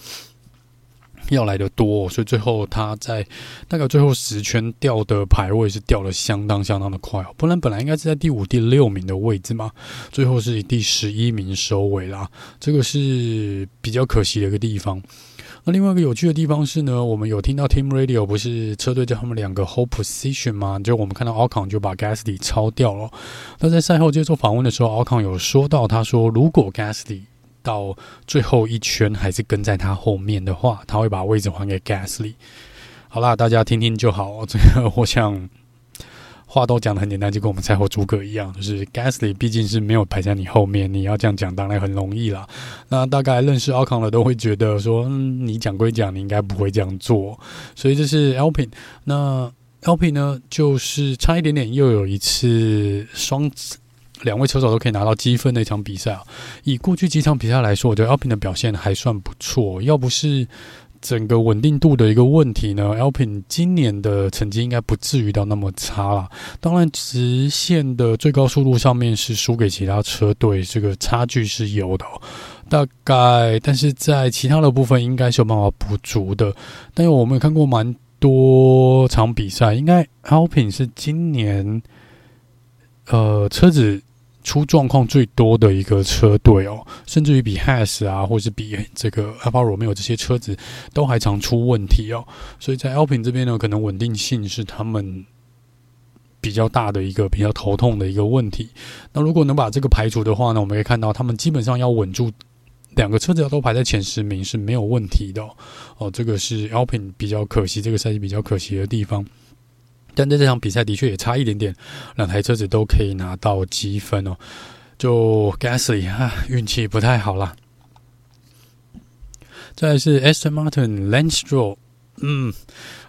要来的多，所以最后他在大概最后十圈掉的排位是掉的相当相当的快哦，不然本来应该是在第五、第六名的位置嘛，最后是以第十一名收尾啦，这个是比较可惜的一个地方。那另外一个有趣的地方是呢，我们有听到 Team Radio 不是车队叫他们两个 hold position 吗？就我们看到 Ocon 就把 Gasly 超掉了。那在赛后接受访问的时候，Ocon 有说到，他说如果 Gasly 到最后一圈还是跟在他后面的话，他会把位置还给 Gasly。好啦，大家听听就好。这个我想话都讲的很简单，就跟我们赛后诸葛一样，就是 Gasly 毕竟是没有排在你后面，你要这样讲当然很容易啦。那大概认识奥康的都会觉得说，嗯，你讲归讲，你应该不会这样做。所以这是 Alpin，。那 Alpin 呢，就是差一点点又有一次双。两位车手都可以拿到积分的一场比赛啊！以过去几场比赛来说，我觉得 Alpin 的表现还算不错。要不是整个稳定度的一个问题呢，Alpin 今年的成绩应该不至于到那么差啦。当然，直线的最高速度上面是输给其他车队，这个差距是有的喔。大概，但是在其他的部分应该是有办法补足的。但是我们也看过蛮多场比赛，应该 Alpin 是今年呃车子。出状况最多的一个车队哦，甚至于比 Has 啊，或是比这个 Alfa Romeo 这些车子都还常出问题哦。所以在 Alpin 这边呢，可能稳定性是他们比较大的一个比较头痛的一个问题。那如果能把这个排除的话呢，我们可以看到他们基本上要稳住两个车子要都排在前十名是没有问题的哦。这个是 Alpin 比较可惜，这个赛季比较可惜的地方。但在这场比赛的确也差一点点，两台车子都可以拿到积分哦。就 Gasly 啊，运气不太好啦。再来是 Esther Martin Lance Stroll 嗯。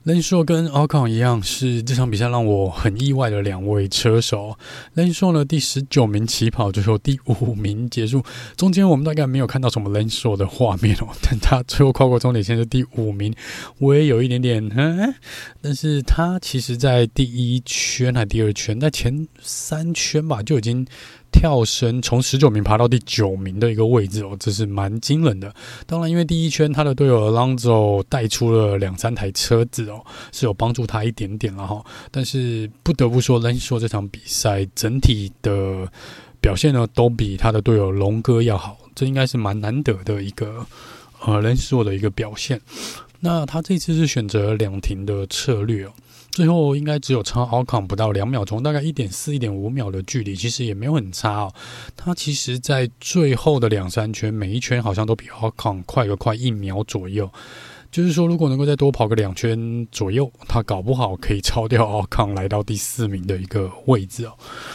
Lance Stroll 跟 Ocon 一样，是这场比赛让我很意外的两位车手。Lance Stroll 呢，第十九名起跑，最后第五名结束。中间我们大概没有看到什么 Lance Stroll 的画面哦，但他最后跨过终点线是第五名，我也有一点点，嗯，但是他其实在第一圈还第二圈，在前三圈吧就已经。跳升从十九名爬到第九名的一个位置哦，这是蛮惊人的。当然，因为第一圈他的队友 Alonso 带出了两三台车子哦，是有帮助他一点点了哈。但是不得不说，Lanzo 这场比赛整体的表现呢，都比他的队友龙哥要好，这应该是蛮难得的一个呃 Lanzo 的一个表现。那他这次是选择两停的策略哦。最后应该只有差 Ocon 不到两秒钟，大概一点四、一点五秒的距离，其实也没有很差哦。他其实，在最后的两三圈，每一圈好像都比 Ocon 快个快一秒左右。就是说，如果能够再多跑个两圈左右，他搞不好可以超掉 Ocon 来到第四名的一个位置哦。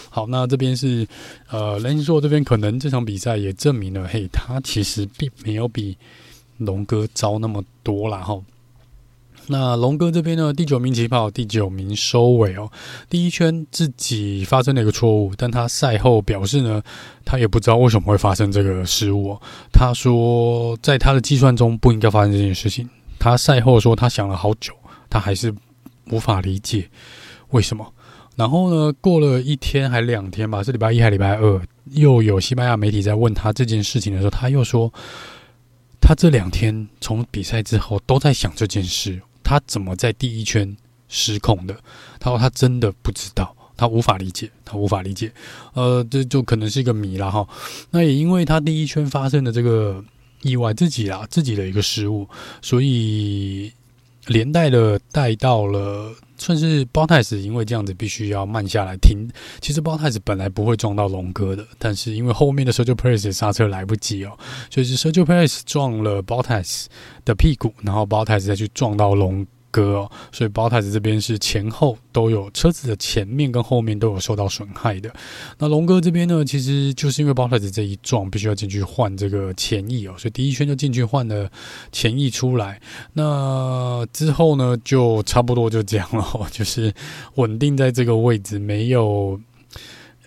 好，那这边是呃，Lance Stroll 这边可能这场比赛也证明了，嘿，他其实并没有比龙哥糟那么多啦。哈。那龙哥这边呢，第九名起跑，第九名收尾哦。第一圈自己发生了一个错误，但他赛后表示呢，他也不知道为什么会发生这个失误哦。他说，在他的计算中不应该发生这件事情。他赛后说，他想了好久，他还是无法理解为什么。然后呢，过了一天还两天吧，是礼拜一还礼拜二，又有西班牙媒体在问他这件事情的时候，他又说，他这两天从比赛之后都在想这件事。他怎么在第一圈失控的？他说他真的不知道，他无法理解，他无法理解。呃，这就可能是一个谜了哈。那也因为他第一圈发生的这个意外，自己啊自己的一个失误，所以连带的带到了。算是包太子因为这样子必须要慢下来停。其实包太子本来不会撞到龙哥的，但是因为后面的 Sergio Perez 刹车来不及哦，所以是 Sergio Perez 撞了包太子的屁股，然后包太子再去撞到龙。哥哦，所以 Bottas 这边是前后都有车子的前面跟后面都有受到损害的。那龙哥这边呢，其实就是因为 Bottas 这一撞，必须要进去换这个前翼哦，所以第一圈就进去换了前翼出来。那之后呢，就差不多就这样了，就是稳定在这个位置，没有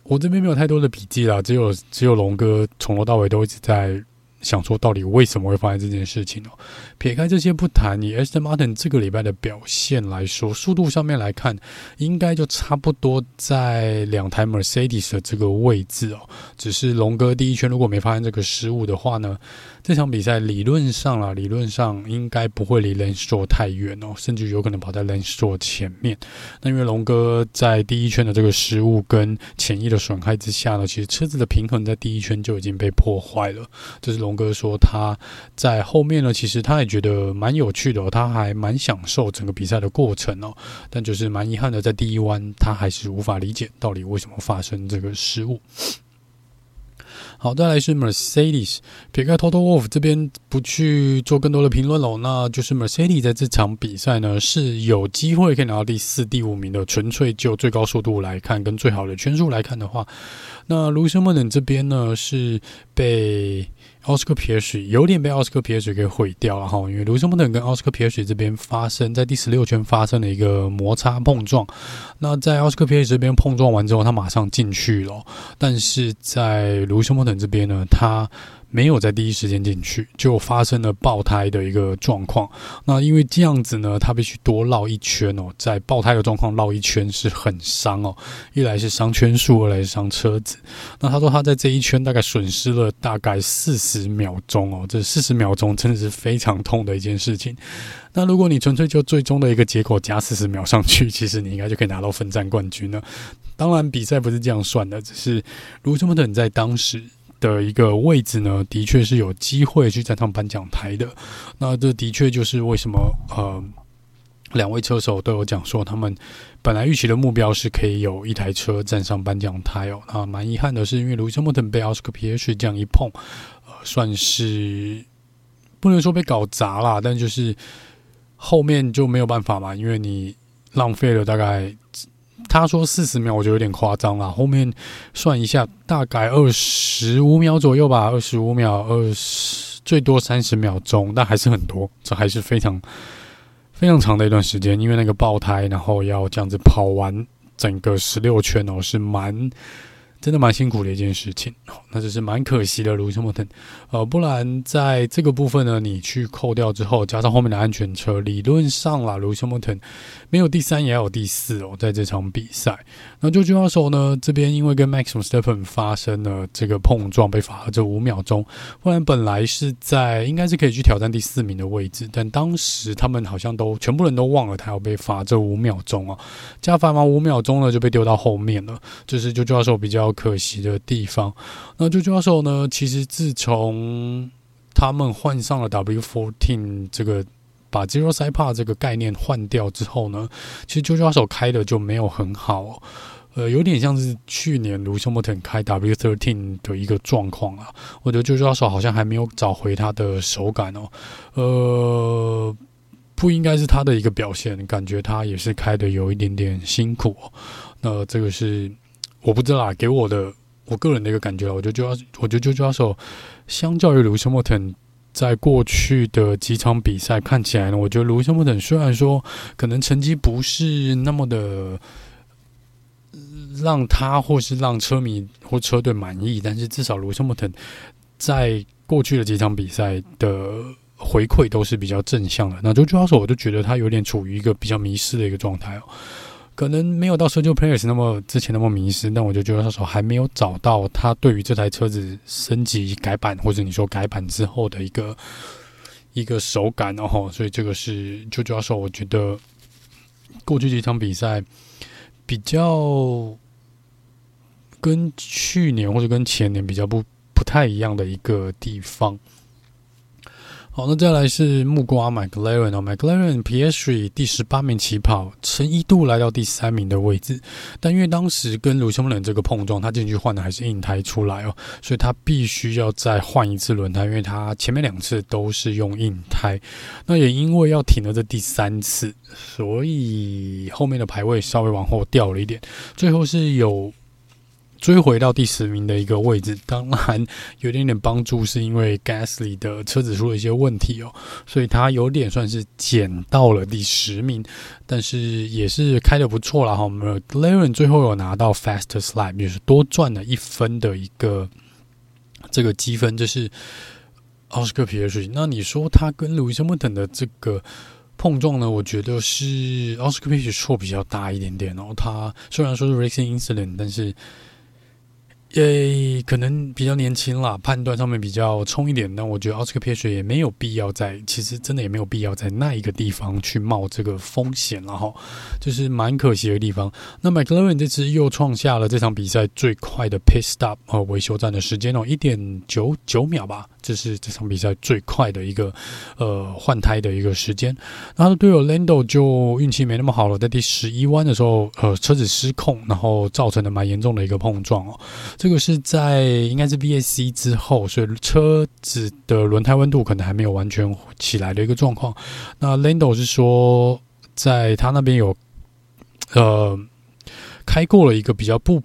我这边没有太多的笔记啦，只有只有龙哥从头到尾都一直在。想说到底为什么会发生这件事情哦？撇开这些不谈，以 Aston Martin 这个礼拜的表现来说，速度上面来看，应该就差不多在两台 Mercedes 的这个位置哦。只是龙哥第一圈如果没发生这个失误的话呢，这场比赛理论上啦，理论上应该不会离 Lenzo 太远哦，甚至有可能跑在 Lenzo 前面。那因为龙哥在第一圈的这个失误跟前翼的损害之下呢，其实车子的平衡在第一圈就已经被破坏了。这是龙哥说他在后面呢，其实他也觉得蛮有趣的哦，他还蛮享受整个比赛的过程哦。但就是蛮遗憾的，在第一弯他还是无法理解到底为什么发生这个失误。好，再来是 Mercedes，撇开 Total Wolf 这边不去做更多的评论喽，那就是 Mercedes 在这场比赛呢是有机会可以拿到第四、第五名的，纯粹就最高速度来看跟最好的圈数来看的话，那卢森堡等这边呢是被。奥斯卡皮尔许有点被奥斯卡皮尔许给毁掉了哈，因为卢森堡等跟奥斯卡皮尔许这边发生在第十六圈发生了一个摩擦碰撞，那在奥斯卡皮尔许这边碰撞完之后，他马上进去了，但是在卢森堡等这边呢，他。没有在第一时间进去，就发生了爆胎的一个状况。那因为这样子呢，他必须多绕一圈哦。在爆胎的状况绕一圈是很伤哦，一来是伤圈数，二来是伤车子。那他说他在这一圈大概损失了大概四十秒钟哦，这四十秒钟真的是非常痛的一件事情。那如果你纯粹就最终的一个结果加四十秒上去，其实你应该就可以拿到分站冠军了。当然比赛不是这样算的，只是卢森堡等在当时。的一个位置呢，的确是有机会去站上颁奖台的。那这的确就是为什么呃，两位车手都有讲说，他们本来预期的目标是可以有一台车站上颁奖台哦。那蛮遗憾的是，因为卢森堡被奥斯克皮耶这样一碰，呃，算是不能说被搞砸了，但就是后面就没有办法嘛，因为你浪费了大概他说四十秒，我觉得有点夸张了。后面算一下，大概二十五秒左右吧，二十五秒，二十最多三十秒钟，但还是很多，这还是非常非常长的一段时间，因为那个爆胎，然后要这样子跑完整个十六圈哦，是蛮。真的蛮辛苦的一件事情，那就是蛮可惜的。Lewis Hamilton，呃，不然在这个部分呢，你去扣掉之后，加上后面的安全车，理论上啦，Lewis Hamilton 没有第三也要有第四哦，在这场比赛。那就 Jojo 手呢，这边因为跟 Max Verstappen 发生了这个碰撞，被罚了这五秒钟。不然本来是在应该是可以去挑战第四名的位置，但当时他们好像都全部人都忘了他要被罚这五秒钟啊，加罚完五秒钟呢，就被丢到后面了。就是 Jojo 手比较。可惜的地方，那 Jojo Russell 呢？其实自从他们换上了 W14 这个把 Zero Side Pod 这个概念换掉之后呢，其实 Jojo Russell 开的就没有很好，呃，有点像是去年 Lewis Hamilton 开 W13 的一个状况啊。我觉得 Jojo Russell 好像还没有找回他的手感哦，呃，不应该是他的一个表现，感觉他也是开的有一点点辛苦。那这个是。我不知道啊，给我的我个人的一个感觉，我觉得就要，我觉得就抓手，相较于卢森莫腾，在过去的几场比赛看起来呢，我觉得卢森莫腾虽然说可能成绩不是那么的让他或是让车迷或车队满意，但是至少卢森莫腾在过去的几场比赛的回馈都是比较正向的。那就抓手，我就觉得他有点处于一个比较迷失的一个状态哦。可能没有到 Sergio Perez 那么之前那么迷失，但我就觉得他说还没有找到他对于这台车子升级改版，或者你说改版之后的一个一个手感，然后所以这个是就主要说，我觉得过去几场比赛比较跟去年或者跟前年比较不不太一样的一个地方。好，那再来是木瓜 McLaren 哦，McLaren Piastri 第十八名起跑，曾一度来到第三名的位置，但因为当时跟卢森堡这个碰撞，他进去换的还是硬胎出来哦，所以他必须要再换一次轮胎，因为他前面两次都是用硬胎，那也因为要停了这第三次，所以后面的排位稍微往后掉了一点，最后是有。追回到第十名的一个位置，当然有点点帮助，是因为 Gasly 的车子出了一些问题哦，所以他有点算是捡到了第十名，但是也是开的不错了哈。我们 l a r e n 最后有拿到 Fastest Lap，就是多赚了一分的一个这个积分，就是奥斯卡皮耶瑞。那你说他跟路易斯·莫腾的这个碰撞呢？我觉得是奥斯卡皮错比较大一点点哦。他虽然说是 Racing Incident，但是诶，可能比较年轻啦，判断上面比较冲一点。但我觉得奥斯卡皮耶也没有必要在，其实真的也没有必要在那一个地方去冒这个风险，然后就是蛮可惜的地方。那 McLaren 这次又创下了这场比赛最快的 pit stop 和维修站的时间哦，一点九九秒吧。这是这场比赛最快的一个呃换胎的一个时间，然后队友 Lando 就运气没那么好了，在第十一弯的时候，呃车子失控，然后造成了蛮严重的一个碰撞哦。这个是在应该是 VSC 之后，所以车子的轮胎温度可能还没有完全起来的一个状况。那 Lando 是说，在他那边有呃开过了一个比较不。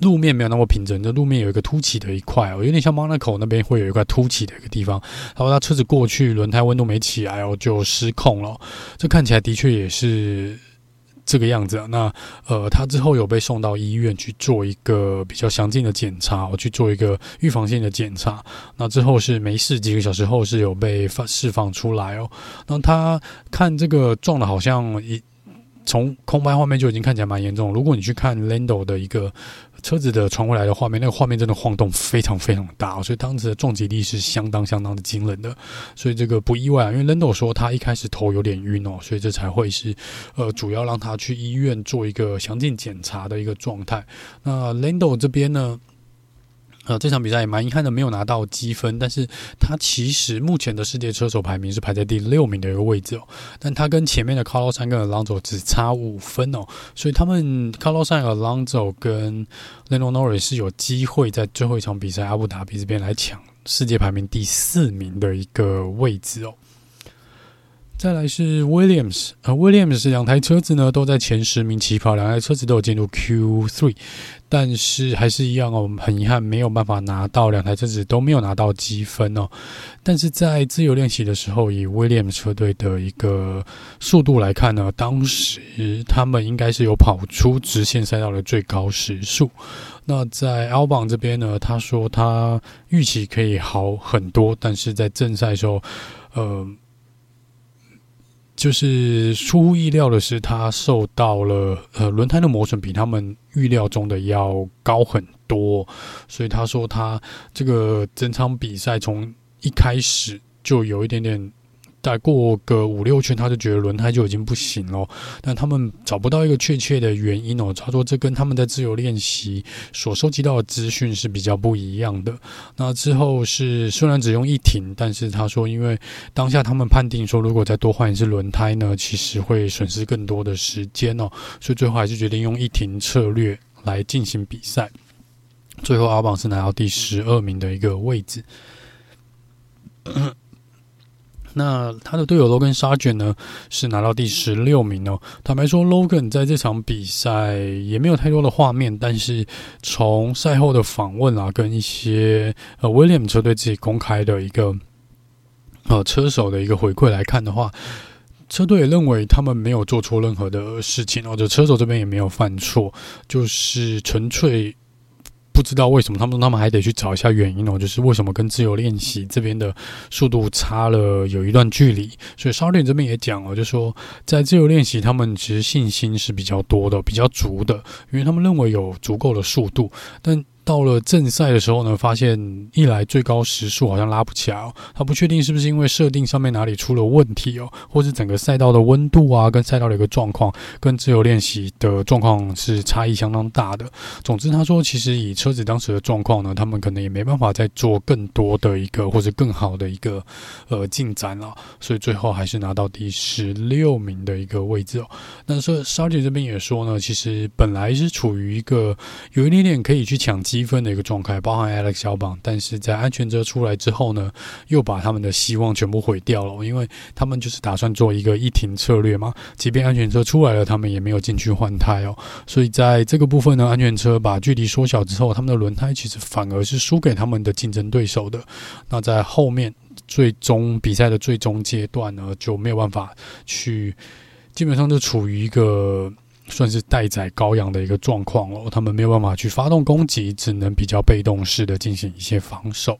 路面没有那么平整，这路面有一个凸起的一块哦，有点像 Monaco 那边会有一块凸起的一个地方。然后他车子过去，轮胎温度没起来哦，就失控了。这看起来的确也是这个样子。那呃，他之后有被送到医院去做一个比较详尽的检查，我去做一个预防性的检查。那之后是没事，几个小时后是有被放释放出来哦。那他看这个撞的好像一。从空拍画面就已经看起来蛮严重。如果你去看 Lando 的一个车子的传回来的画面，那个画面真的晃动非常非常大，所以当时的撞击力是相当相当的惊人的。所以这个不意外啊，因为 Lando 说他一开始头有点晕哦，所以这才会是呃主要让他去医院做一个详尽检查的一个状态。那 Lando 这边呢，呃，这场比赛也蛮遗憾的，没有拿到积分。但是他其实目前的世界车手排名是排在第六名的一个位置哦。但他跟前面的 Carlos 跟 Alonso 只差五分哦，所以他们 Carlos San、Alonso 跟 l e n o Norris 是有机会在最后一场比赛阿布达比这边来抢世界排名第四名的一个位置哦。再来是 Williams，呃，Williams 是两台车子呢都在前十名起跑，两台车子都有进入 Q3，但是还是一样哦，我们很遗憾没有办法拿到，两台车子都没有拿到积分哦。但是在自由练习的时候，以 Williams 车队的一个速度来看呢，当时他们应该是有跑出直线赛道的最高时速。那在 Albon 这边呢，他说他预期可以好很多，但是在正赛时候，呃。就是出乎意料的是，他受到了呃轮胎的磨损比他们预料中的要高很多，所以他说他这个整场比赛从一开始就有一点点。再过个五六圈，他就觉得轮胎就已经不行了。但他们找不到一个确切的原因哦。他说这跟他们在自由练习所收集到的资讯是比较不一样的。那之后是虽然只用一停，但是他说因为当下他们判定说，如果再多换一次轮胎呢，其实会损失更多的时间哦。所以最后还是决定用一停策略来进行比赛。最后阿榜是拿到第十二名的一个位置。那他的队友 Logan 沙卷呢，是拿到第十六名哦。坦白说，Logan 在这场比赛也没有太多的画面，但是从赛后的访问啊，跟一些呃 William 车队自己公开的一个呃车手的一个回馈来看的话，车队也认为他们没有做错任何的事情，或者车手这边也没有犯错，就是纯粹。不知道为什么他们他们还得去找一下原因哦，就是为什么跟自由练习这边的速度差了有一段距离，所以沙点这边也讲了，就说在自由练习他们其实信心是比较多的，比较足的，因为他们认为有足够的速度，但。到了正赛的时候呢，发现一来最高时速好像拉不起来哦，他不确定是不是因为设定上面哪里出了问题哦，或是整个赛道的温度啊，跟赛道的一个状况，跟自由练习的状况是差异相当大的。总之，他说其实以车子当时的状况呢，他们可能也没办法再做更多的一个或者更好的一个呃进展了，所以最后还是拿到第十六名的一个位置哦。那说沙姐这边也说呢，其实本来是处于一个有一点点可以去抢。积分的一个状态，包含 Alex 小榜，但是在安全车出来之后呢，又把他们的希望全部毁掉了，因为他们就是打算做一个一停策略嘛。即便安全车出来了，他们也没有进去换胎哦。所以在这个部分呢，安全车把距离缩小之后，他们的轮胎其实反而是输给他们的竞争对手的。那在后面最终比赛的最终阶段呢，就没有办法去，基本上就处于一个。算是待宰羔羊的一个状况哦，他们没有办法去发动攻击，只能比较被动式的进行一些防守。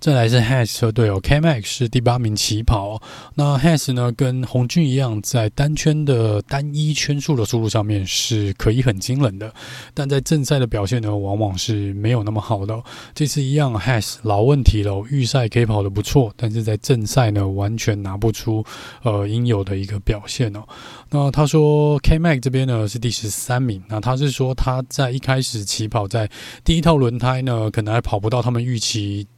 再来是 Has 车队哦，K-Max 是第八名起跑。那 Has 呢，跟红军一样，在单圈的单一圈数的速度上面是可以很惊人的，但在正赛的表现呢，往往是没有那么好的哦。这次一样，Haas 老问题了，预赛可以跑得不错，但是在正赛呢，完全拿不出呃应有的一个表现哦。那他说 K-Max 这边呢是第十三名，那他是说他在一开始起跑，在第一套轮胎呢，可能还跑不到他们预期。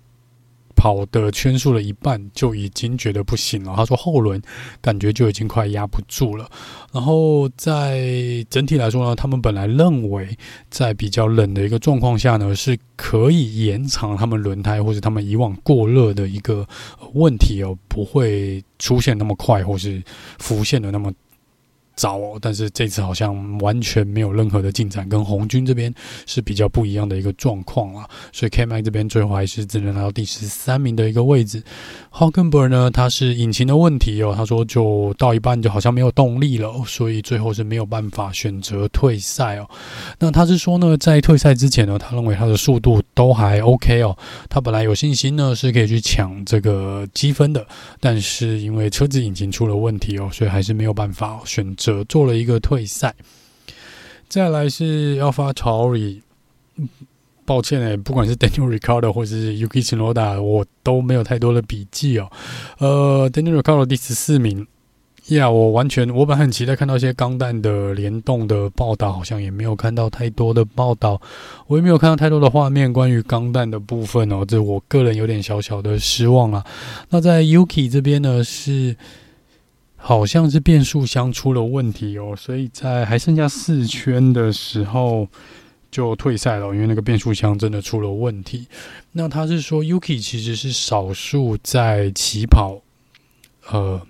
跑的圈数的一半就已经觉得不行了。他说后轮感觉就已经快压不住了。然后在整体来说呢，他们本来认为在比较冷的一个状况下呢，是可以延长他们轮胎或者他们以往过热的一个问题哦，不会出现那么快或是浮现的那么。早哦，但是这次好像完全没有任何的进展，跟红军这边是比较不一样的一个状况啊。所以 K-Max 这边最后还是只能拿到第十三名的一个位置。Hulkenberg 呢，他是引擎的问题哦，他说就到一半就好像没有动力了，所以最后是没有办法选择退赛哦。那他是说呢，在退赛之前呢，他认为他的速度都还 OK 哦，他本来有信心呢是可以去抢这个积分的，但是因为车子引擎出了问题哦，所以还是没有办法选。者做了一个退赛，再来是 AlphaTauri，抱歉哎，不管是 Daniel r i c a r d o 或是 Yuki Tsunoda，我都没有太多的笔记哦。呃，Daniel r i c a r d o 第十四名呀，yeah, 我完全，我本很期待看到一些钢弹的联动的报道，好像也没有看到太多的报道，我也没有看到太多的画面关于钢弹的部分哦，这我个人有点小小的失望啊。那在 Yuki 这边呢，是好像是变速箱出了问题哦，所以在还剩下四圈的时候就退赛了，因为那个变速箱真的出了问题。那他是说 Yuki 其实是少数在起跑，呃。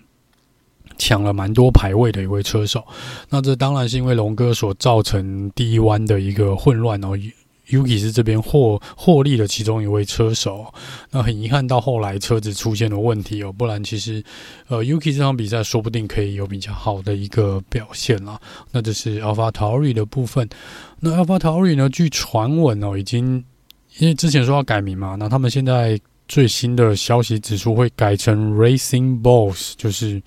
抢了蛮多排位的一位车手，那这当然是因为龙哥所造成第一弯的一个混乱哦。Yuki 是这边获获利的其中一位车手，那很遗憾到后来车子出现了问题哦，不然其实呃 Yuki 这场比赛说不定可以有比较好的一个表现啦。那这是 AlphaTauri 的部分，那 AlphaTauri 呢？据传闻哦，已经因为之前说要改名嘛，那他们现在最新的消息指出会改成 Racing Bulls，就是。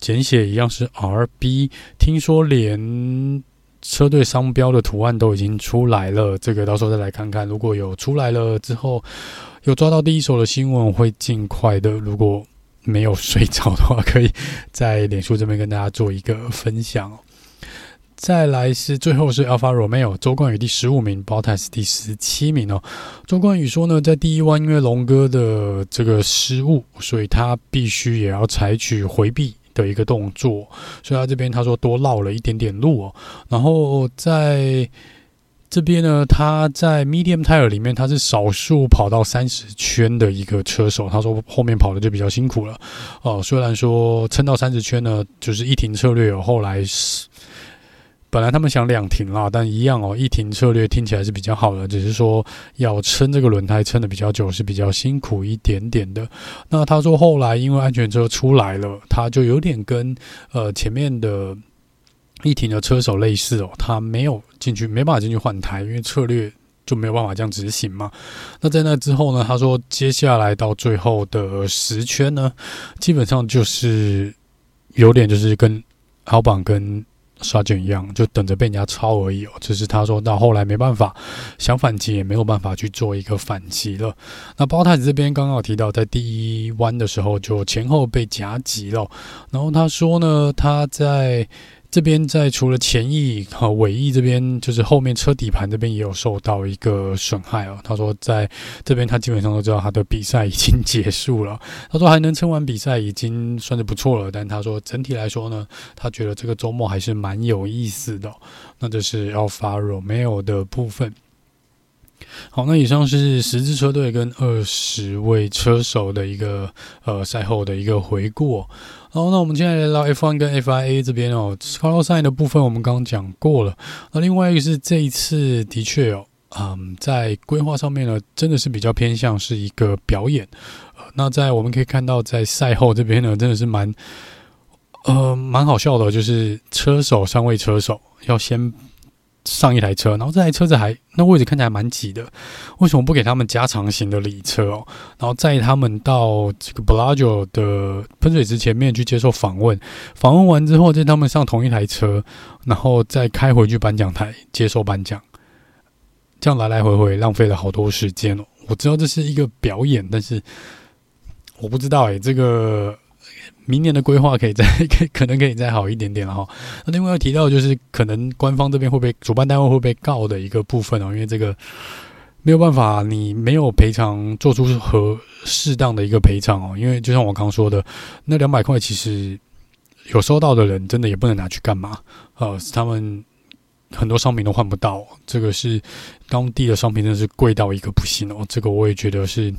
简写一样是 RB，听说连车队商标的图案都已经出来了，这个到时候再来看看。如果有出来了之后，有抓到第一手的新闻，会尽快的。如果没有睡着的话，可以在脸书这边跟大家做一个分享。再来是最后是 Alpha Romeo，周冠宇第十五名，Bottas 第十七名哦。周冠宇说呢，在第一弯因为龙哥的这个失误，所以他必须也要采取回避。的一个动作，所以他这边他说多绕了一点点路哦。然后在这边呢，他在 medium tire 里面，他是少数跑到三十圈的一个车手。他说后面跑的就比较辛苦了哦。虽然说撑到三十圈呢，就是一停策略后来是。本来他们想两停啦，但一样哦，一停策略听起来是比较好的，只是说要撑这个轮胎撑得比较久是比较辛苦一点点的。那他说后来因为安全车出来了，他就有点跟呃前面的一停的车手类似哦，他没有进去，没办法进去换胎，因为策略就没有办法这样执行嘛。那在那之后呢，他说接下来到最后的十圈呢，基本上就是有点就是跟奥邦跟。刷卷一样，就等着被人家抄而已哦。只是他说到后来没办法，想反击也没有办法去做一个反击了。那包太子这边刚刚有提到，在第一弯的时候就前后被夹击了。然后他说呢，他在。这边在除了前翼和尾翼这边，就是后面车底盘这边也有受到一个损害哦。他说在这边他基本上都知道他的比赛已经结束了。他说还能撑完比赛已经算是不错了，但他说整体来说呢，他觉得这个周末还是蛮有意思的。那这是 Alfa Romeo 的部分。好，那以上是十支车队跟二十位车手的一个呃赛后的一个回顾。好，那我们现在来到 F1 跟 FIA 这边哦，Carlos Sainz 的部分我们刚刚讲过了。那另外一个是这一次的确哦，嗯，在规划上面呢，真的是比较偏向是一个表演。那在我们可以看到，在赛后这边呢，真的是蛮呃蛮好笑的，就是车手三位车手要先。上一台车，然后这台车子还那位置看起来蛮挤的，为什么不给他们加长型的礼车哦？然后载他们到这个 Bellagio 的喷水池前面去接受访问，访问完之后再他们上同一台车，然后再开回去颁奖台接受颁奖，这样来来回回浪费了好多时间哦。我知道这是一个表演，但是我不知道诶，这个。明年的规划可以再可可能可以再好一点点了哈。那另外要提到就是可能官方这边会被主办单位会被告的一个部分哦，因为这个没有办法，你没有赔偿做出合适当的一个赔偿哦。因为就像我刚说的，那两百块其实有收到的人真的也不能拿去干嘛？呃，他们很多商品都换不到，这个是当地的商品真的是贵到一个不行哦。这个我也觉得是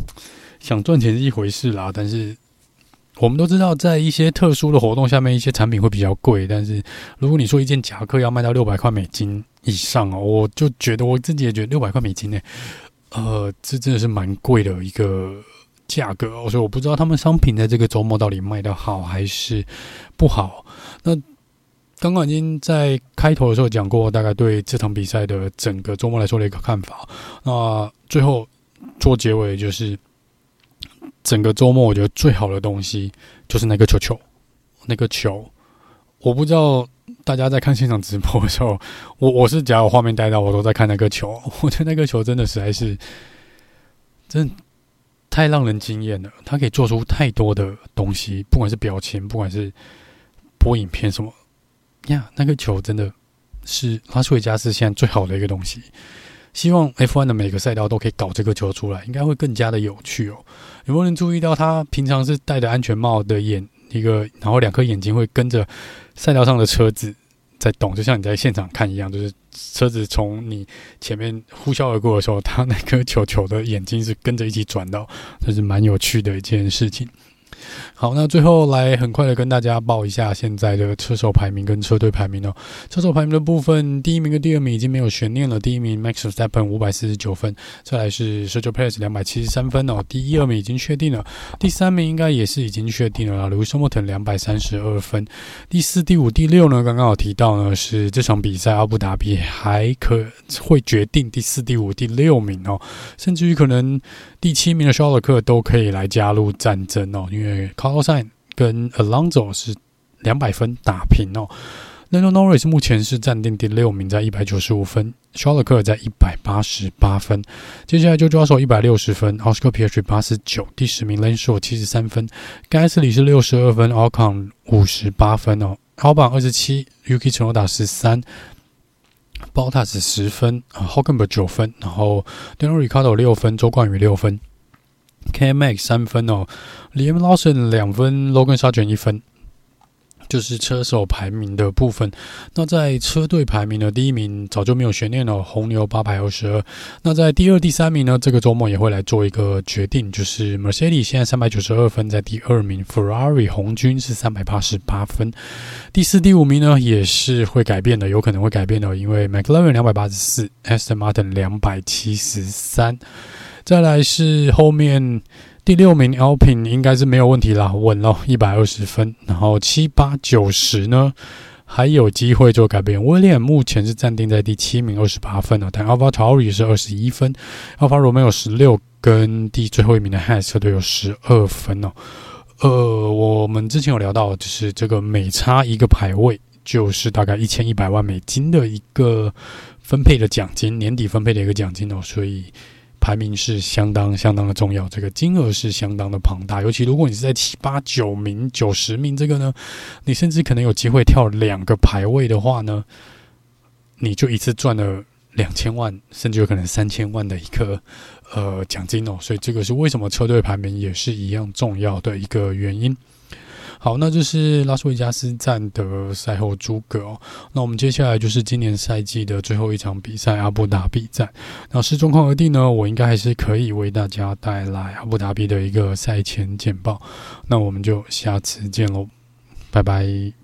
想赚钱是一回事啦，但是。我们都知道，在一些特殊的活动下面，一些产品会比较贵。但是，如果你说一件夹克要卖到六百块美金以上哦，我就觉得我自己也觉得六百块美金呢，呃，这真的是蛮贵的一个价格哦。所以我不知道他们商品在这个周末到底卖的好还是不好。那刚刚已经在开头的时候讲过，大概对这场比赛的整个周末来说的一个看法。那最后做结尾就是。整个周末，我觉得最好的东西就是那个球球，那个球。我不知道大家在看现场直播的时候，我我是只要有画面带到，我都在看那个球。我觉得那个球真的实在是，真太让人惊艳了。它可以做出太多的东西，不管是表情，不管是播影片什么呀，那个球真的是拉斯维加斯现在最好的一个东西。希望 F1 的每个赛道都可以搞这个球出来，应该会更加的有趣哦。有没有人注意到他平常是戴着安全帽的眼一个，然后两颗眼睛会跟着赛道上的车子在动，就像你在现场看一样，就是车子从你前面呼啸而过的时候，他那颗球球的眼睛是跟着一起转到，这是蛮有趣的一件事情。好，那最后来很快的跟大家报一下现在的车手排名跟车队排名哦。车手排名的部分，第一名跟第二名已经没有悬念了。第一名 Max Verstappen 五百四十九分，再来是 Sergio Perez 两百七十三分哦。第一、二名已经确定了，第三名应该也是已经确定了。Lewis Hamilton 两百三十二分，第四、第五、第六呢？刚刚有提到呢，是这场比赛阿布达比还可会决定第四、第五、第六名哦，甚至于可能第七名的肖尔克都可以来加入战争哦，因为 Carlos Sainz 跟 Alonso 是两百分打平哦。l e n d o Norris 目前是暂定第六名，在一百九十五分。肖勒克在一百八十八分。接下来就抓手一百六十分，Oscar p i a s t r 八十九，第十名 Lance Stroll 七十三分。盖斯里是六十二分，alcon 五十八分哦。Albon 二十七，Yuki Tsunoda 十三，Bottas 十分，Hulkenberg 九分，然后 d a n i e Ricardo 六分，周冠宇六分。K-Max 三分哦，Liam Lawson 两分，Logan s a r g e n 一分，就是车手排名的部分。那在车队排名的第一名早就没有悬念了，红牛八百二十二。那在第二、第三名呢？这个周末也会来做一个决定，就是 Mercedes 现在三百九十二分，在第二名；Ferrari 红军是三百八十八分。第四、第五名呢也是会改变的，有可能会改变的，因为 McLaren 两百八十四，Aston Martin 两百七十三。再来是后面第六名 Alpin 应该是没有问题啦，稳了一百二十分。然后七八九十呢还有机会做改变。威廉目前是暂定在第七名，二十八分哦。但 AlphaTauri 是二十一分，Alfa Romeo 十六，跟第最后一名的 Haas 车队有十二分哦。呃，我们之前有聊到，就是这个每差一个排位，就是大概一千一百万美金的一个分配的奖金，年底分配的一个奖金哦，所以。排名是相当相当的重要，这个金额是相当的庞大。尤其如果你是在七八九名、九十名，这个呢，你甚至可能有机会跳两个排位的话呢，你就一次赚了两千万，甚至有可能三千万的一个呃奖金哦。所以这个是为什么车队排名也是一样重要的一个原因。好，那这是拉斯维加斯站的赛后诸葛哦。那我们接下来就是今年赛季的最后一场比赛——阿布达比站。那视状况而定呢，我应该还是可以为大家带来阿布达比的一个赛前简报。那我们就下次见喽，拜拜。